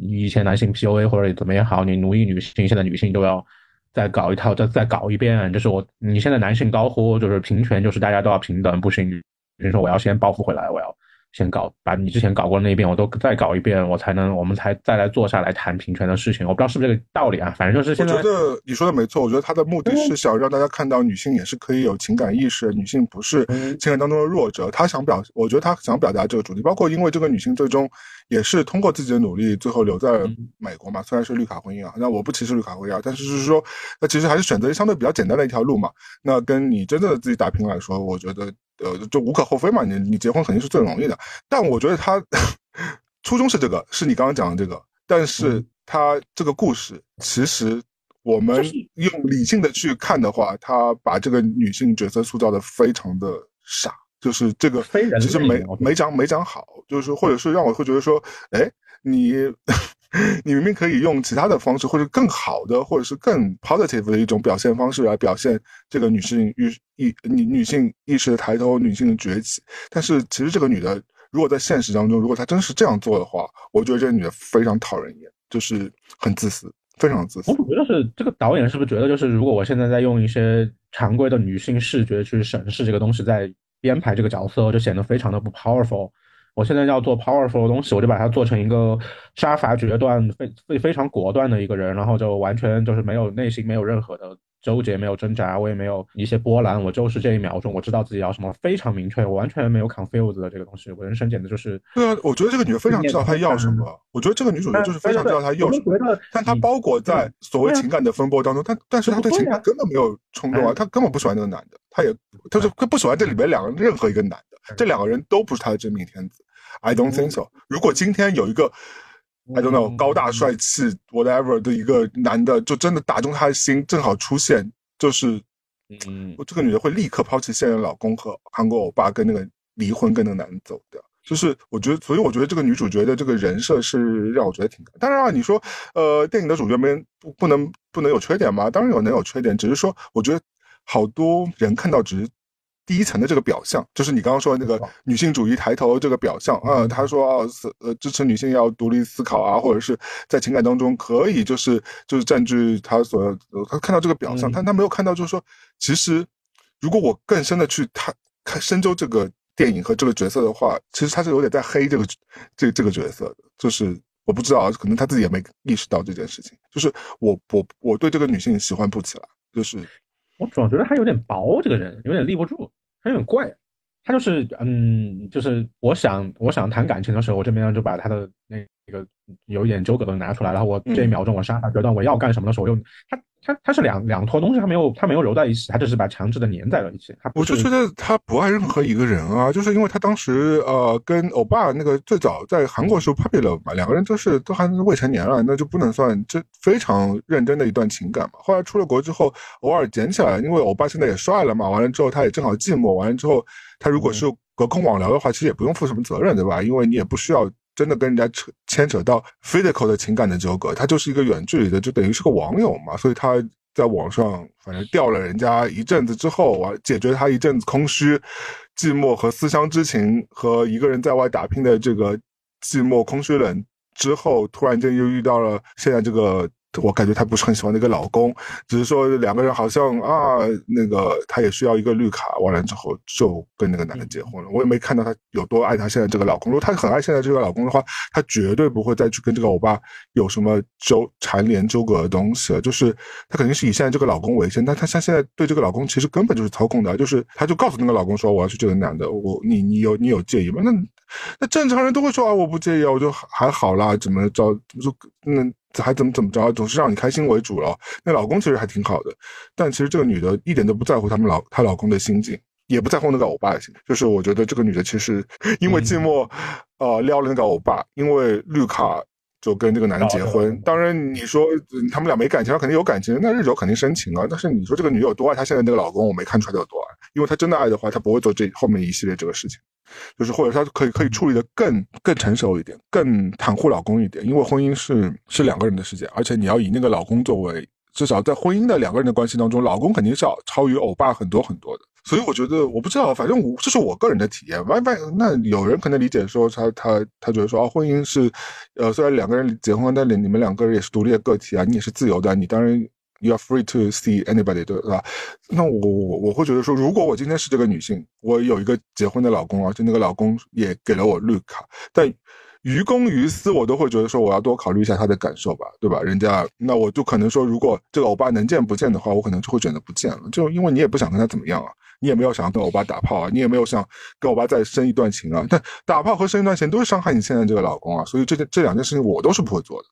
你以前男性 PUA 或者怎么也好，你奴役女性，现在女性都要再搞一套，再再搞一遍，就是我你现在男性高呼就是平权，就是大家都要平等，不行，比如说我要先报复回来，我要。先搞，把你之前搞过的那一遍我都再搞一遍，我才能，我们才再来坐下来谈平权的事情。我不知道是不是这个道理啊，反正就是现在。我觉得你说的没错，我觉得他的目的是想让大家看到女性也是可以有情感意识，女性不是情感当中的弱者。他想表，我觉得他想表达这个主题，包括因为这个女性最终也是通过自己的努力，最后留在美国嘛，虽然是绿卡婚姻啊，那我不歧视绿卡婚姻啊，但是就是说，那其实还是选择相对比较简单的一条路嘛。那跟你真正的自己打拼来说，我觉得。呃，就无可厚非嘛，你你结婚肯定是最容易的。但我觉得他初衷是这个，是你刚刚讲的这个。但是他这个故事，其实我们用理性的去看的话，他把这个女性角色塑造的非常的傻，就是这个其实没没讲没讲好，就是或者是让我会觉得说，哎，你。你明明可以用其他的方式，或者更好的，或者是更 positive 的一种表现方式来表现这个女性意意女女性意识的抬头，女性的崛起。但是其实这个女的，如果在现实当中，如果她真是这样做的话，我觉得这个女的非常讨人厌，就是很自私，非常自私。我觉得是这个导演是不是觉得，就是如果我现在在用一些常规的女性视觉去审视这个东西，在编排这个角色，就显得非常的不 powerful。我现在要做 powerful 的东西，我就把它做成一个杀伐决断、非非非常果断的一个人，然后就完全就是没有内心，没有任何的纠结，没有挣扎，我也没有一些波澜，我就是这一秒钟，我知道自己要什么，非常明确，我完全没有 confused 的这个东西，我人生简直就是对啊，我觉得这个女的非常知道她要什么，我觉得这个女主角就是非常知道她要什么，但她包裹在所谓情感的风波当中，但但是她对情感根本没有冲动啊，她根本不喜欢那个男的，她也她就不喜欢这里面两个任何一个男的。这两个人都不是她的真命天子，I don't think so。如果今天有一个 I don't know 高大帅气 whatever 的一个男的，就真的打中他的心，正好出现，就是，嗯，这个女的会立刻抛弃现任老公和韩国欧巴，跟那个离婚，跟那个男的走掉。就是我觉得，所以我觉得这个女主角的这个人设是让我觉得挺……当然啊，你说，呃，电影的主角们不不能不能有缺点吗？当然有，能有缺点，只是说我觉得好多人看到只是。第一层的这个表象，就是你刚刚说的那个女性主义抬头这个表象啊。他说啊，呃，支持女性要独立思考啊，或者是在情感当中可以就是就是占据他所他看到这个表象，但他没有看到就是说，其实如果我更深的去探看深究这个电影和这个角色的话，其实他是有点在黑这个这这个角色的。就是我不知道，可能他自己也没意识到这件事情。就是我我我对这个女性喜欢不起来，就是我总觉得他有点薄，这个人有点立不住。他有点怪，他就是嗯，就是我想我想谈感情的时候，我这边就把他的那个有一点纠葛的拿出来，然后我这一秒钟我杀他决断我要干什么的时候，我又他他他是两两坨东西，他没有他没有揉在一起，他只是把强制的粘在了一起。他我就觉得他不爱任何一个人啊，就是因为他当时呃跟欧巴那个最早在韩国时候 popular 嘛，两个人都是都还未成年了，那就不能算这非常认真的一段情感嘛。后来出了国之后，偶尔捡起来，因为欧巴现在也帅了嘛，完了之后他也正好寂寞，完了之后他如果是隔空网聊的话，其实也不用负什么责任，对吧？因为你也不需要。真的跟人家扯牵扯到 physical 的情感的纠葛，他就是一个远距离的，就等于是个网友嘛，所以他在网上反正吊了人家一阵子之后，完解决他一阵子空虚、寂寞和思乡之情，和一个人在外打拼的这个寂寞、空虚冷之后，突然间又遇到了现在这个。我感觉她不是很喜欢那个老公，只是说两个人好像啊，那个她也需要一个绿卡，完了之后就跟那个男的结婚了。我也没看到她有多爱她现在这个老公。如果她很爱现在这个老公的话，她绝对不会再去跟这个欧巴有什么纠缠连纠葛的东西了。就是她肯定是以现在这个老公为先，但她像现在对这个老公其实根本就是操控的，就是她就告诉那个老公说我要去这个男的，我你你有你有介意吗？那那正常人都会说啊我不介意啊，我就还好啦，怎么着就那。还怎么怎么着，总是让你开心为主了。那老公其实还挺好的，但其实这个女的一点都不在乎他们老她老公的心境，也不在乎那个欧巴的心。就是我觉得这个女的其实因为寂寞，呃，撩了那个欧巴，因为绿卡就跟这个男的结婚。当然你说他们俩没感情，肯定有感情，那日久肯定生情啊。但是你说这个女友多爱她现在那个老公，我没看出来她有多爱。因为她真的爱的话，她不会做这后面一系列这个事情。就是或者她可以可以处理的更更成熟一点，更袒护老公一点，因为婚姻是是两个人的世界，而且你要以那个老公作为，至少在婚姻的两个人的关系当中，老公肯定是要超于欧巴很多很多的。所以我觉得我不知道，反正我这是我个人的体验。万万那有人可能理解说他他他觉得说啊，婚姻是，呃，虽然两个人结婚，但你们两个人也是独立的个体啊，你也是自由的，你当然 you are free to see anybody，对吧？那我我我会觉得说，如果我今天是这个女性，我有一个结婚的老公，而且那个老公也给了我绿卡，但于公于私，我都会觉得说，我要多考虑一下他的感受吧，对吧？人家那我就可能说，如果这个欧巴能见不见的话，我可能就会选择不见了，就因为你也不想跟他怎么样啊。你也没有想要跟欧巴打炮啊，你也没有想跟欧巴再生一段情啊。但打炮和生一段情都是伤害你现在这个老公啊，所以这件这两件事情我都是不会做的。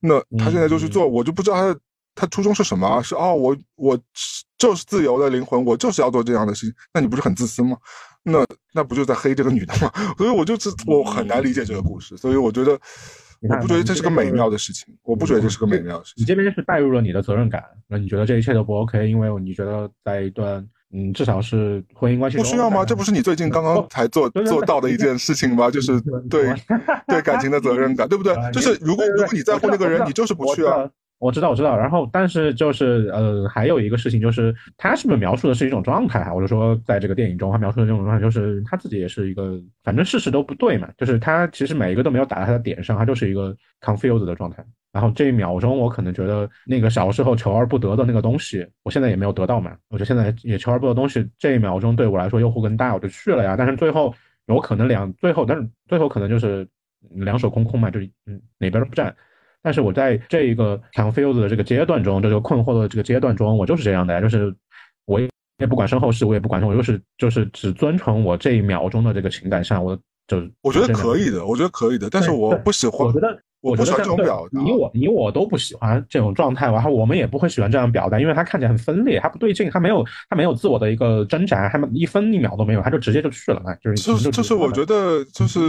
那他现在就去做，我就不知道他他初衷是什么？啊是哦，我我就是自由的灵魂，我就是要做这样的事情。那你不是很自私吗？那那不就在黑这个女的吗？所以我就是我很难理解这个故事。所以我觉得我不觉得这是个美妙的事情，我不觉得这是个美妙的事情。你这边是带入了你的责任感，那你觉得这一切都不 OK？因为你觉得在一段。嗯，至少是婚姻关系不需要吗？这不是你最近刚刚才做做到的一件事情吗？就是对对感情的责任感，对不对？就是如果如果你在乎那个人，你就是不需要。我知道，我知道。然后，但是就是呃，还有一个事情就是，他是不是描述的是一种状态？我就说，在这个电影中，他描述的这种状态，就是他自己也是一个，反正事实都不对嘛。就是他其实每一个都没有打在他的点上，他就是一个 confused 的状态。然后这一秒钟，我可能觉得那个小时候求而不得的那个东西，我现在也没有得到嘛。我觉得现在也求而不得东西，这一秒钟对我来说诱惑更大，我就去了呀。但是最后有可能两最后，但是最后可能就是两手空空嘛，就嗯哪边都不占。但是我在这一个 confused 的这个阶段中，这个困惑的这个阶段中，我就是这样的呀，就是我也不管身后事，我也不管，我就是就是只遵从我这一秒钟的这个情感上，我就我觉得可以的，我觉得可以的，但是我不喜欢。我觉得。我觉得这种表达，你我你我都不喜欢这种状态，然后我们也不会喜欢这样表达，因为他看起来很分裂，他不对劲，他没有他没有自我的一个挣扎，他一分一秒都没有，他就直接就去了，就是就是就是我觉得就是，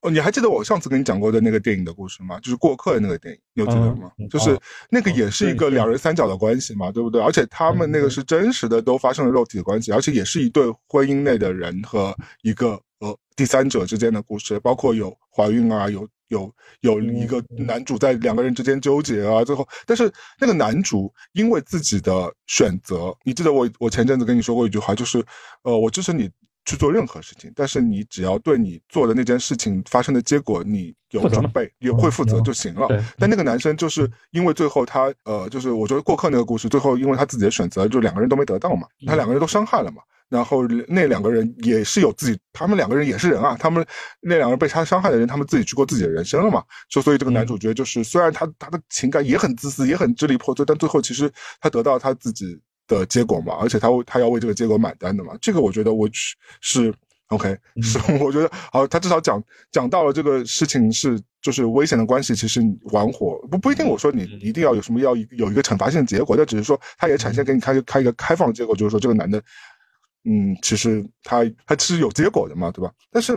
哦，你还记得我上次跟你讲过的那个电影的故事吗？就是过客的那个电影，你有记得吗？就是那个也是一个两人三角的关系嘛，对不对？而且他们那个是真实的，都发生了肉体的关系，而且也是一对婚姻内的人和一个。呃第三者之间的故事，包括有怀孕啊，有有有一个男主在两个人之间纠结啊，最后，但是那个男主因为自己的选择，你记得我我前阵子跟你说过一句话，就是，呃，我支持你去做任何事情，但是你只要对你做的那件事情发生的结果你有准备，也会负责就行了。但那个男生就是因为最后他，呃，就是我觉得过客那个故事，最后因为他自己的选择，就两个人都没得到嘛，他两个人都伤害了嘛。然后那两个人也是有自己，他们两个人也是人啊。他们那两个人被他伤害的人，他们自己去过自己的人生了嘛。就所以这个男主角就是，虽然他他的情感也很自私，也很支离破碎，但最后其实他得到他自己的结果嘛。而且他他要为这个结果买单的嘛。这个我觉得我是 OK，是 我觉得好。他至少讲讲到了这个事情是就是危险的关系，其实玩火不不一定。我说你一定要有什么要有一个惩罚性的结果，但只是说他也展现给你开开一个开放的结果，就是说这个男的。嗯，其实他他其实有结果的嘛，对吧？但是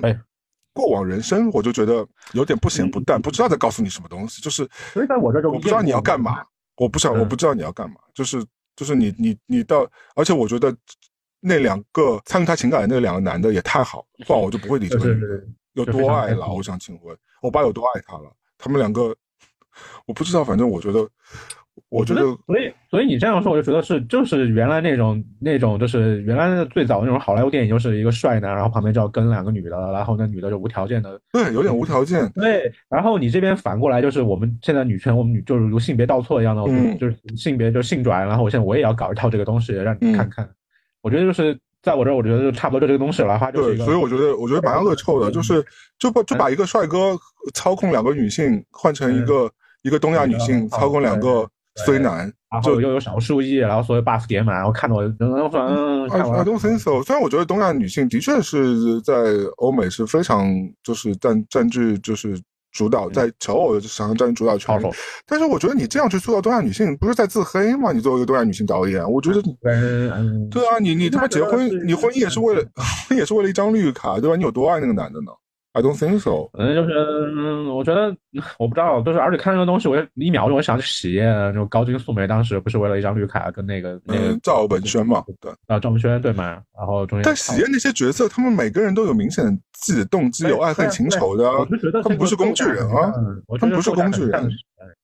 过往人生我就觉得有点不咸不淡，不知道在告诉你什么东西。就是所以在我这种，我不知道你要干嘛，我不想，我不知道你要干嘛。就是就是你你你到，而且我觉得那两个参与他情感的那两个男的也太好，不然我就不会理这个人有多爱了。我想请问，我爸有多爱他了？他们两个，我不知道，反正我觉得。我觉得，所以，所以你这样说，我就觉得是，就是原来那种那种，就是原来的最早那种好莱坞电影，就是一个帅男，然后旁边就要跟两个女的，然后那女的就无条件的，对，有点无条件。对，然后你这边反过来就是我们现在女权，我们女就是如性别倒错一样的，就是性别就性转，然后我现在我也要搞一套这个东西让你看看。我觉得就是在我这儿，我觉得就差不多就这个东西了。话就是所以我觉得，我觉得蛮恶臭的，就是就把就把一个帅哥操控两个女性换成一个一个东亚女性操控两个。虽然，然后又有少数亿，然后所有 buff 点满，然后看到我，嗯，I don't think so。虽然我觉得东亚女性的确是在欧美是非常就是占占据就是主导，在求偶上占据主导权，但是我觉得你这样去塑造东亚女性，不是在自黑吗？你作为一个东亚女性导演，我觉得，对啊，你你他妈结婚，你婚姻也是为了，也是为了一张绿卡，对吧？你有多爱那个男的呢？I don't think so。嗯，就是，嗯，我觉得我不知道，就是而且看这个东西，我一秒钟我想起喜宴，就高金素梅当时不是为了一张绿卡跟那个那个赵本轩嘛，对啊，赵本轩对吗？然后中间但喜宴那些角色，他们每个人都有明显自己的动机，有爱恨情仇的，我就觉得他们不是工具人啊，他们不是工具人，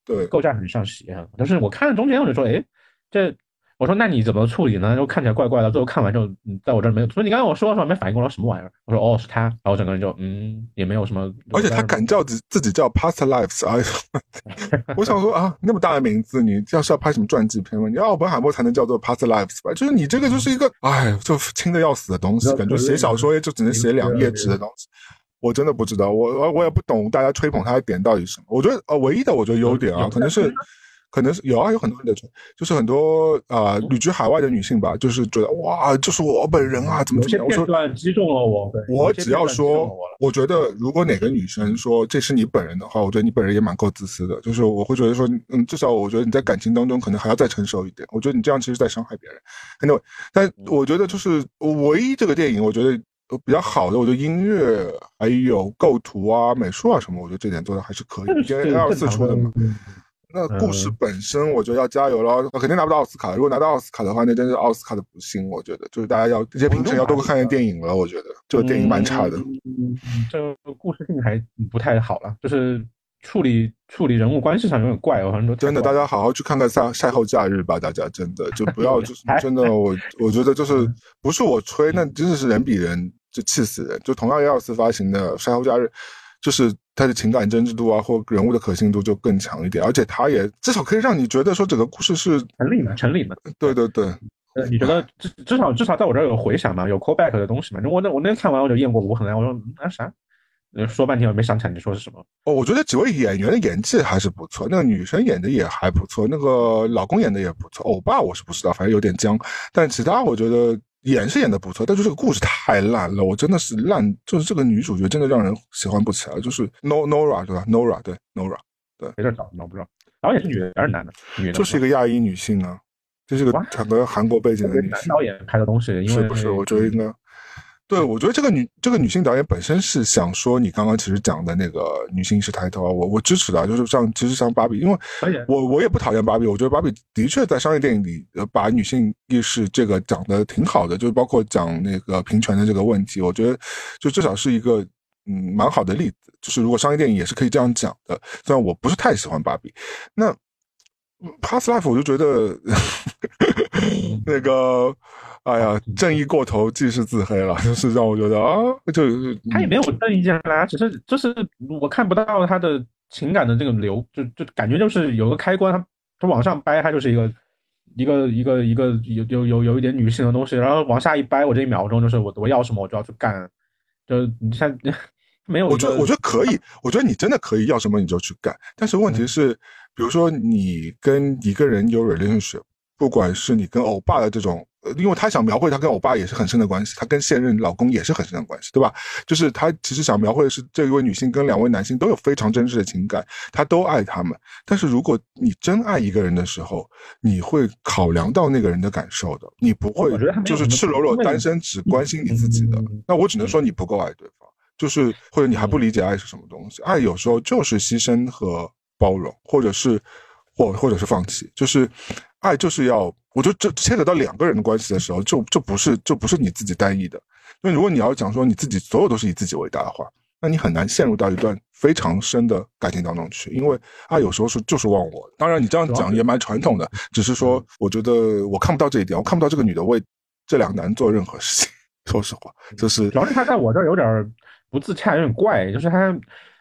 对，构架很像喜宴，但是我看了中间我就说，哎，这。我说那你怎么处理呢？就看起来怪怪的。最后看完之后，在我这儿没有。所以你刚才我说的时候没反应过来什么玩意儿。我说哦是他，然后整个人就嗯也没有什么。而且他敢叫自自己叫 Past Lives，哎，我想说啊那么大的名字，你要是要拍什么传记片吗？你奥本海默才能叫做 Past Lives 吧？就是你这个就是一个哎就轻的要死的东西，感觉写小说就只能写两页纸的东西。我真的不知道，我我我也不懂大家吹捧他的点到底是什么。我觉得呃唯一的我觉得优点啊，可能是。可能是有啊，有很多人的就是很多啊旅居海外的女性吧，就是觉得哇，就是我本人啊，怎么怎么样？我说击中了我。我只要说，我觉得如果哪个女生说这是你本人的话，我觉得你本人也蛮够自私的。就是我会觉得说，嗯，至少我觉得你在感情当中可能还要再成熟一点。我觉得你这样其实在伤害别人。Anyway，但我觉得就是唯一这个电影，我觉得比较好的，我觉得音乐还有构图啊、美术啊什么，我觉得这点做的还是可以。因为二四出的嘛。那故事本身，我觉得要加油了。肯定拿不到奥斯卡。如果拿到奥斯卡的话，那真是奥斯卡的不幸。我觉得，就是大家要这些评审要多看看电影了。我觉得这个电影蛮差的。嗯，这个故事性还不太好了，就是处理处理人物关系上有点怪。我很多真的，大家好好去看看赛赛后假日吧。大家真的就不要就是真的，我 我觉得就是不是我吹，那真的是人比人就气死人。就同样二次发行的赛后假日。就是他的情感真挚度啊，或人物的可信度就更强一点，而且他也至少可以让你觉得说整个故事是成立的，成立的。对对对，呃，你觉得至至少至少在我这儿有回响嘛，有 callback 的东西嘛？我那我那天看完我就验过无痕啊，我说啊啥？说半天我没想起来你说是什么。哦，我觉得几位演员的演技还是不错，那个女生演的也还不错，那个老公演的也不错。欧巴我是不知道，反正有点僵，但其他我觉得。演是演的不错，但是这个故事太烂了，我真的是烂，就是这个女主角真的让人喜欢不起来，就是 No Nora 对吧？Nora 对 Nora 对，没事找，我不知道，导演是女的还是男的？女的，就是一个亚裔女性啊，这是个整个韩国背景的女性导演拍的东西，因为不是，我觉得应该。对，我觉得这个女这个女性导演本身是想说你刚刚其实讲的那个女性意识抬头啊，我我支持的，就是像其实像芭比，因为我我也不讨厌芭比，我觉得芭比的确在商业电影里呃把女性意识这个讲的挺好的，就是包括讲那个平权的这个问题，我觉得就至少是一个嗯蛮好的例子，就是如果商业电影也是可以这样讲的，虽然我不是太喜欢芭比，那 Past Life 我就觉得 那个。哎呀，正义过头，既是自黑了，就是让我觉得啊，就他也没有正义进来，只是就是我看不到他的情感的这个流，就就感觉就是有个开关，他他往上掰，他就是一个一个一个一个有有有有一点女性的东西，然后往下一掰，我这一秒钟就是我我要什么我就要去干，就你像 没有，我觉得我觉得可以，我觉得你真的可以要什么你就去干，但是问题是，比如说你跟一个人有 relationship，不管是你跟欧巴的这种。呃，因为他想描绘他跟欧巴也是很深的关系，他跟现任老公也是很深的关系，对吧？就是他其实想描绘的是这一位女性跟两位男性都有非常真挚的情感，他都爱他们。但是如果你真爱一个人的时候，你会考量到那个人的感受的，你不会就是赤裸裸单身只关心你自己的。那我只能说你不够爱对方，就是或者你还不理解爱是什么东西。爱有时候就是牺牲和包容，或者是或或者是放弃，就是爱就是要。我觉得这牵扯到两个人的关系的时候，就就不是就不是你自己单一的。因为如果你要讲说你自己所有都是以自己为大的话，那你很难陷入到一段非常深的感情当中去。因为爱，有时候是就是忘我。当然你这样讲也蛮传统的，只是说我觉得我看不到这一点，我看不到这个女的为这两个男做任何事情。说实话，就是主要是他在我这儿有点不自洽，有点怪。就是他，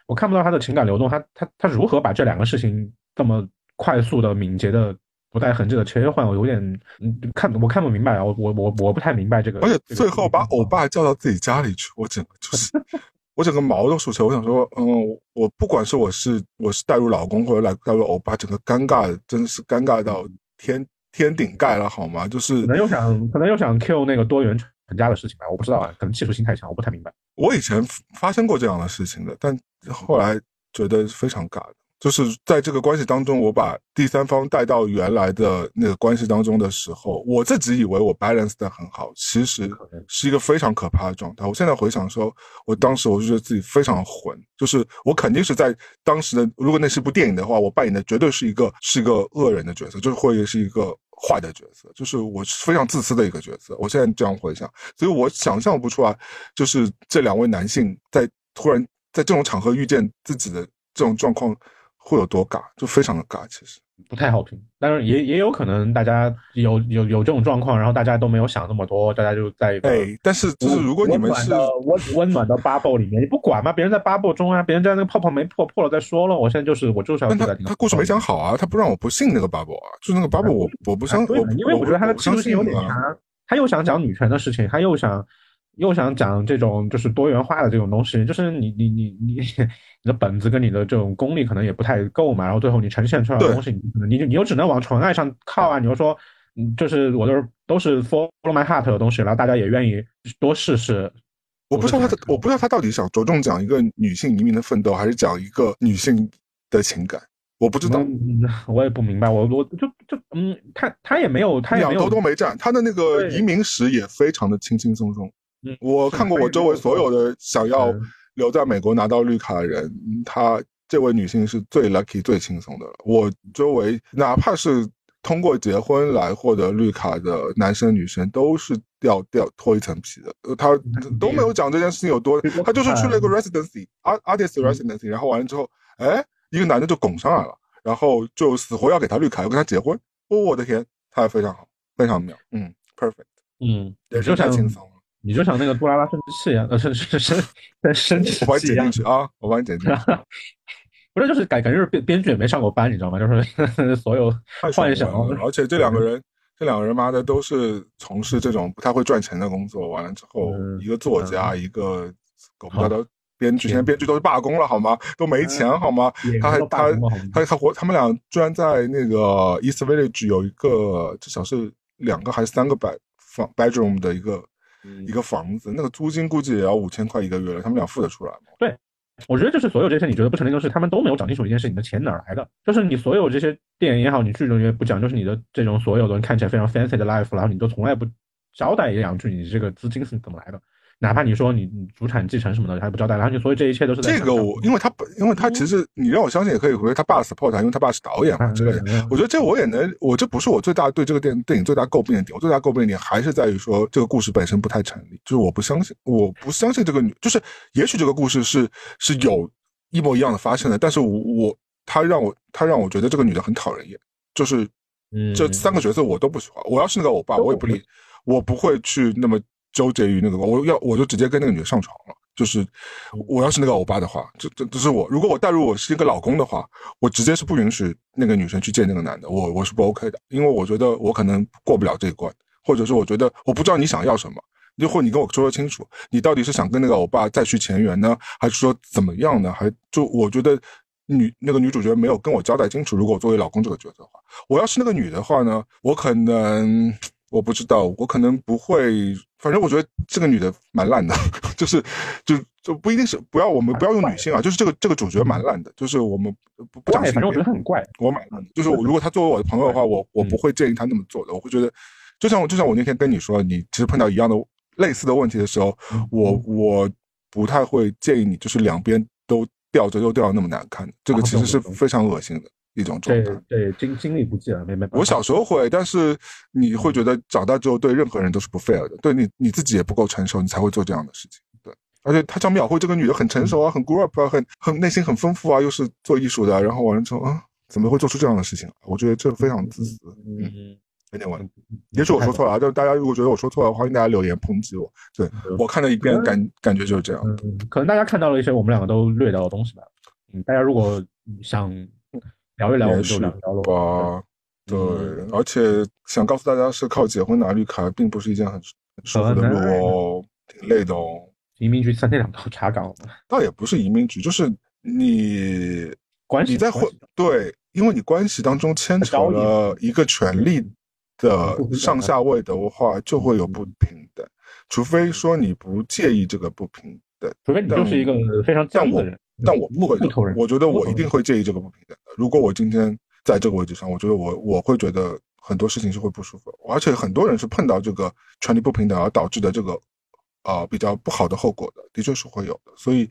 我看不到他的情感流动，他他他如何把这两个事情这么快速的、敏捷的。不带痕迹的切换，我有点嗯看我看不明白啊，我我我我不太明白这个。而且最后把欧巴叫到自己家里去，我整个就是 我整个毛都竖起来。我想说，嗯，我不管是我是我是带入老公或者来带入欧巴，整个尴尬真的是尴尬到天天顶盖了，好吗？就是可能又想可能又想 Q 那个多元成家的事情吧，我不知道啊，可能技术性太强，我不太明白。我以前发生过这样的事情的，但后来觉得非常尬的。就是在这个关系当中，我把第三方带到原来的那个关系当中的时候，我自己以为我 balance 的很好，其实是一个非常可怕的状态。我现在回想说，我当时我就觉得自己非常混，就是我肯定是在当时的，如果那是部电影的话，我扮演的绝对是一个是一个恶人的角色，就是会是一个坏的角色，就是我是非常自私的一个角色。我现在这样回想，所以我想象不出来，就是这两位男性在突然在这种场合遇见自己的这种状况。会有多尬，就非常的尬。其实，不太好评，但是也也有可能大家有有有这种状况，然后大家都没有想那么多，大家就在一个。哎，但是就是如果你们是温温暖的 bubble 里面，你不管嘛，别人在 bubble 中啊，别人在那个泡泡没破破了再说了。我现在就是我就是要。他他故事没讲好啊，他不让我不信那个 bubble 啊，就是那个 bubble 我我不相，因为我觉得他的技术性有点差，他又想讲女权的事情，他又想。又想讲这种就是多元化的这种东西，就是你你你你你的本子跟你的这种功力可能也不太够嘛，然后最后你呈现出来的东西，你你你又只能往纯爱上靠啊，你又说，嗯，就是我都是都是 follow my heart 的东西，然后大家也愿意多试试。我不知道他的，我不知道他到底想着重讲一个女性移民的奋斗，还是讲一个女性的情感，我不知道，我也不明白，我我就就嗯，他他也没有，他两头都没占，他的那个移民史也非常的轻轻松松。我看过我周围所有的想要留在美国拿到绿卡的人，她这位女性是最 lucky 最轻松的了。我周围哪怕是通过结婚来获得绿卡的男生女生，都是掉掉脱一层皮的。他都没有讲这件事情有多，他就是去了一个 residency，art artist residency，然后完了之后，哎，一个男的就拱上来了，然后就死活要给他绿卡，要跟他结婚。哦，我的天，他非常好，非常妙，嗯，perfect，嗯，也是太轻松。你就像那个杜拉拉生殖器一样，呃，生生生生殖器我帮你剪进去啊，我帮你剪进去。不是，就是感感觉是编编剧也没上过班，你知道吗？就是 所有幻想。而且这两个人，这两个人妈的都是从事这种不太会赚钱的工作。完了之后，一个作家，一个狗不的编剧，现在编剧都是罢工了，好吗？都没钱，好吗？他还他他他活，他们俩居然在那个 East Village 有一个至少是两个还是三个百房 bedroom 的一个。一个房子，那个租金估计也要五千块一个月了，他们俩付得出来吗？对，我觉得就是所有这些你觉得不成立的事，他们都没有讲清楚一件事：你的钱哪来的？就是你所有这些电影也好，你剧中也不讲，就是你的这种所有的看起来非常 fancy 的 life，然后你都从来不交代一两句，你这个资金是怎么来的？哪怕你说你你主产继承什么的，他也不交代，然后你所以这一切都是这个我，因为他本，因为他其实你让我相信也可以，因为他爸 support 他，因为他爸是导演嘛之类的。我觉得这我也能，我这不是我最大对这个电电影最大诟病的点，我最大诟病的点还是在于说这个故事本身不太成立，就是我不相信，我不相信这个女，就是也许这个故事是是有一模一样的发生的，但是我我他让我他让我觉得这个女的很讨人厌，就是这三个角色我都不喜欢，我要是那个欧巴，我也不理，我不会去那么。纠结于那个，我要我就直接跟那个女的上床了。就是我要是那个欧巴的话，这这这是我。如果我代入我是一个老公的话，我直接是不允许那个女生去见那个男的。我我是不 OK 的，因为我觉得我可能过不了这一关，或者是我觉得我不知道你想要什么，就或你跟我说说清楚，你到底是想跟那个欧巴再续前缘呢，还是说怎么样呢？还就我觉得女那个女主角没有跟我交代清楚。如果我作为老公这个角色的话，我要是那个女的话呢，我可能。我不知道，我可能不会。反正我觉得这个女的蛮烂的，就是，就就不一定是不要我们不要用女性啊，就是这个这个主角蛮烂的，就是我们不不讲。反正我觉得很怪，我蛮烂的。就是如果他作为我的朋友的话，我我不会建议他那么做的。我会觉得，就像我就像我那天跟你说，你其实碰到一样的类似的问题的时候，我我不太会建议你，就是两边都吊着又吊的那么难看，这个其实是非常恶心的。一种状态，对精精力不济了，没没。我小时候会，但是你会觉得长大之后对任何人都是不 fair 的，对你你自己也不够成熟，你才会做这样的事情。对，而且他讲秒慧这个女的很成熟啊，很 grow up 啊，很很内心很丰富啊，又是做艺术的，然后完了之后啊，怎么会做出这样的事情？我觉得这非常自私，嗯，有点问题。也许我说错了啊，就大家如果觉得我说错了，欢迎大家留言抨击我。对我看了一遍，感感觉就是这样。可能大家看到了一些我们两个都略到的东西吧。嗯，大家如果想。聊一聊，我们就聊了吧。对，而且想告诉大家，是靠结婚拿绿卡，并不是一件很很舒服的路哦，挺累的哦。移民局三天两头查岗，倒也不是移民局，就是你关系你在婚对，因为你关系当中牵扯了一个权利的 上下位的话，就会有不平等。除非说你不介意这个不平等，除非你就是一个非常犟的人。但我不会，我觉得我一定会介意这个不平等的。如果我今天在这个位置上，我觉得我我会觉得很多事情是会不舒服，而且很多人是碰到这个权利不平等而导致的这个呃比较不好的后果的，的确是会有的。所以，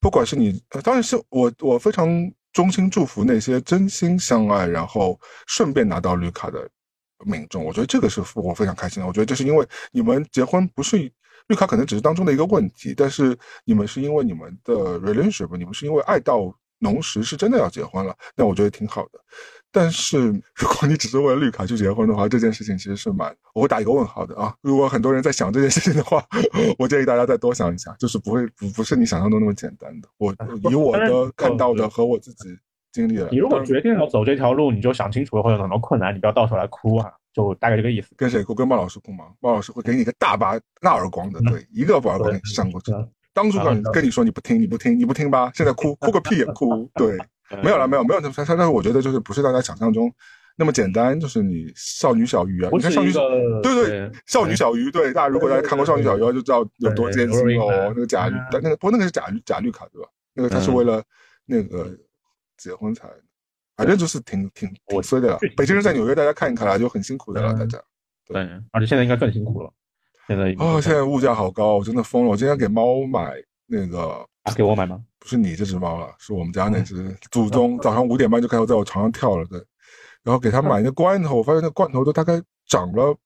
不管是你，当然是我我非常衷心祝福那些真心相爱，然后顺便拿到绿卡的民众。我觉得这个是我非常开心的。我觉得这是因为你们结婚不是。绿卡可能只是当中的一个问题，但是你们是因为你们的 relationship，你们是因为爱到浓时是真的要结婚了，那我觉得挺好的。但是如果你只是为了绿卡去结婚的话，这件事情其实是蛮我会打一个问号的啊。如果很多人在想这件事情的话，我建议大家再多想一下，就是不会不不是你想象中那么简单的。我以我的看到的和我自己经历的，你如果决定要走这条路，你就想清楚会有很多困难，你不要到时候来哭啊。就大概这个意思。跟谁哭？跟猫老师哭吗？猫老师会给你一个大巴大耳光的，对，一个耳光给你扇过去。当初跟跟你说你不听，你不听，你不听吧？现在哭哭个屁也哭。对，没有了，没有，没有。他他但是我觉得就是不是大家想象中那么简单，就是你少女小鱼啊，你看少女小对对少女小鱼，对大家如果大家看过少女小鱼就知道有多艰辛哦。那个假绿，但那个不过那个是假绿假绿卡对吧？那个他是为了那个结婚才。反正就是挺挺挺衰的了。北京人在纽约，大家看一看啦，就很辛苦的了。大家对，而且现在应该更辛苦了。现在哦，现在物价好高，我真的疯了。我今天给猫买那个，给我买吗？不是你这只猫了，是我们家那只祖宗。早上五点半就开始在我床上跳了，对。然后给他买那罐头，我发现那罐头都大概涨了，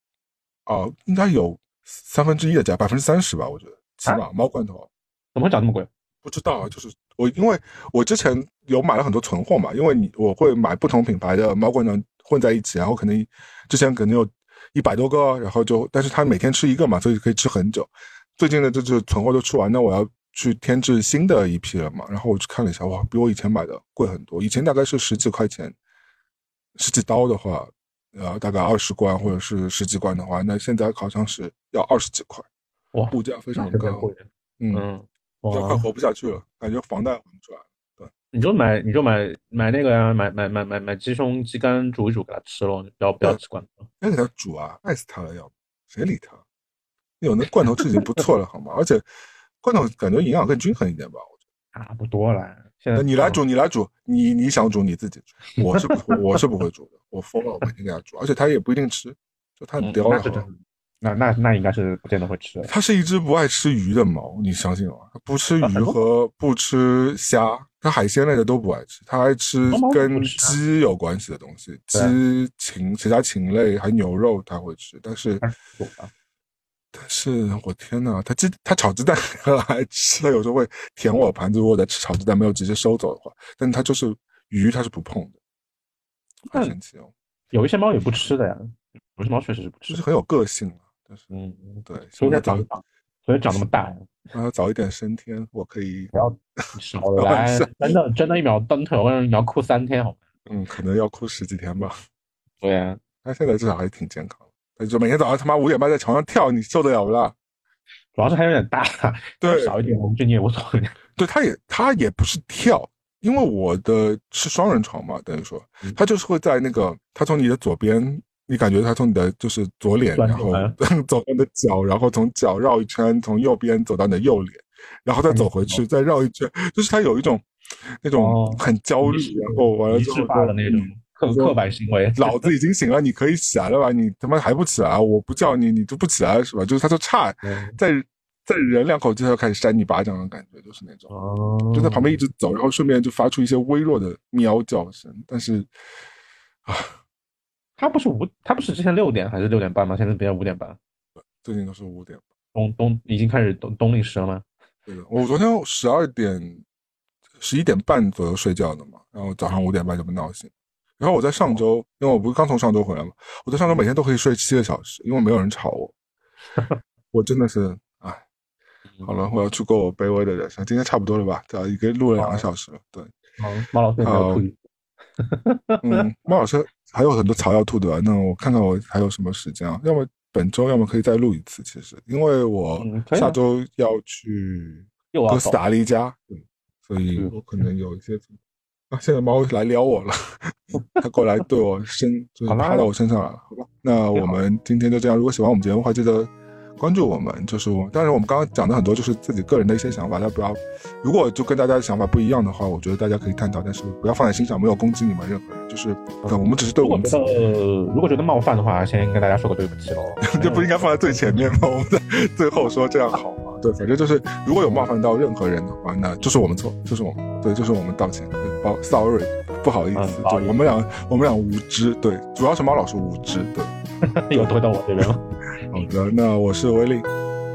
哦，应该有三分之一的价，百分之三十吧，我觉得起码猫罐头怎么会涨那么贵？不知道啊，就是我，因为我之前有买了很多存货嘛，因为你我会买不同品牌的猫罐头混在一起，然后可能之前可能有一百多个，然后就，但是他每天吃一个嘛，所以可以吃很久。最近的这是存货都吃完，那我要去添置新的一批了嘛，然后我去看了一下，哇，比我以前买的贵很多。以前大概是十几块钱，十几刀的话，呃，大概二十罐或者是十几罐的话，那现在好像是要二十几块，哇，物价非常高，嗯。就快活不下去了，感觉房贷还不出来。对，你就买，你就买买那个呀，买买买买买鸡胸鸡肝煮一煮给他吃喽，不要不要吃罐头。别给他煮啊，爱死他了，要谁理他？有那罐头吃已经不错了，好吗？而且罐头感觉营养更均衡一点吧，我觉得差不多了。现在你来煮，你来煮，你你想煮你自己煮，我是不我是不会煮的，我疯了，我每天给他煮，而且他也不一定吃，就他很刁了。那那那应该是不见得会吃。它是一只不爱吃鱼的猫，你相信吗？不吃鱼 和不吃虾，它海鲜类的都不爱吃。它爱吃跟鸡有关系的东西，鸡禽其他禽类还牛肉它会吃，但是但是我天呐，它鸡它炒鸡蛋 很爱吃，它有时候会舔我盘子，如果在吃炒鸡蛋没有直接收走的话，但是它就是鱼它是不碰的，好神奇哦。有一些猫也不吃的呀，有些猫确实是不吃，就是很有个性嗯，对，所以长，所以长那么大，让它早一点升天，我可以不要 少来，真的真的，一秒蹬腿，我让你要哭三天，好吗？嗯，可能要哭十几天吧。对啊，他现在至少还挺健康，的就每天早上他妈五点半在床上跳，你受得了不啦？主要是还有点大，对，少一点，我们你也无所谓。对，他也他也不是跳，因为我的是双人床嘛，等于说他就是会在那个，他从你的左边。你感觉他从你的就是左脸，然后 走到你的脚，然后从脚绕一圈，从右边走到你的右脸，然后再走回去，再绕一圈，就是他有一种那种很焦虑，然后完了之后的那种刻刻板行为。老子已经醒了，你可以起来了吧？你他妈还不起来？我不叫你，你就不起来是吧？就是他就差再再忍两口气，他就开始扇你巴掌的感觉，就是那种，就在旁边一直走，然后顺便就发出一些微弱的喵叫声，但是啊。他不是五，他不是之前六点还是六点半吗？现在变成五点半。对最近都是五点。冬冬已经开始冬冬令时了吗？对的，我昨天十二点十一点半左右睡觉的嘛，然后早上五点半就被闹醒。然后我在上周，因为我不是刚从上周回来嘛，我在上周每天都可以睡七个小时，因为没有人吵我。我真的是，哎，好了，我要去过我卑微的人生。今天差不多了吧？对，已经录了两个小时了。对，好，马老师好。嗯，马老师。还有很多草要吐的，那我看看我还有什么时间啊？要么本周，要么可以再录一次。其实，因为我下周要去哥斯达黎加，对，所以我可能有一些啊。现在猫来撩我了，它过来对我身，就是趴到我身上来了，好吧？那我们今天就这样。如果喜欢我们节目的话，记得。关注我们，就是我。但是我们刚刚讲的很多就是自己个人的一些想法，大家不要。如果就跟大家的想法不一样的话，我觉得大家可以探讨，但是不要放在心上，没有攻击你们任何人。就是，我们只是对我们。呃，如果觉得冒犯的话，先跟大家说个对不起喽。这不应该放在最前面吗？我们在最后说这样好吗？对，反正就是，如果有冒犯到任何人的话，那就是我们错，就是我们，对，就是我们道歉。哦，sorry，不好意思，对，我们俩，我们俩无知，对，主要是猫老师无知，对。又推到我这边了。好的，那我是威力，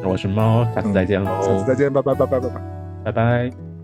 我是猫，下次再见喽，下次再见，拜拜拜拜拜拜，拜拜。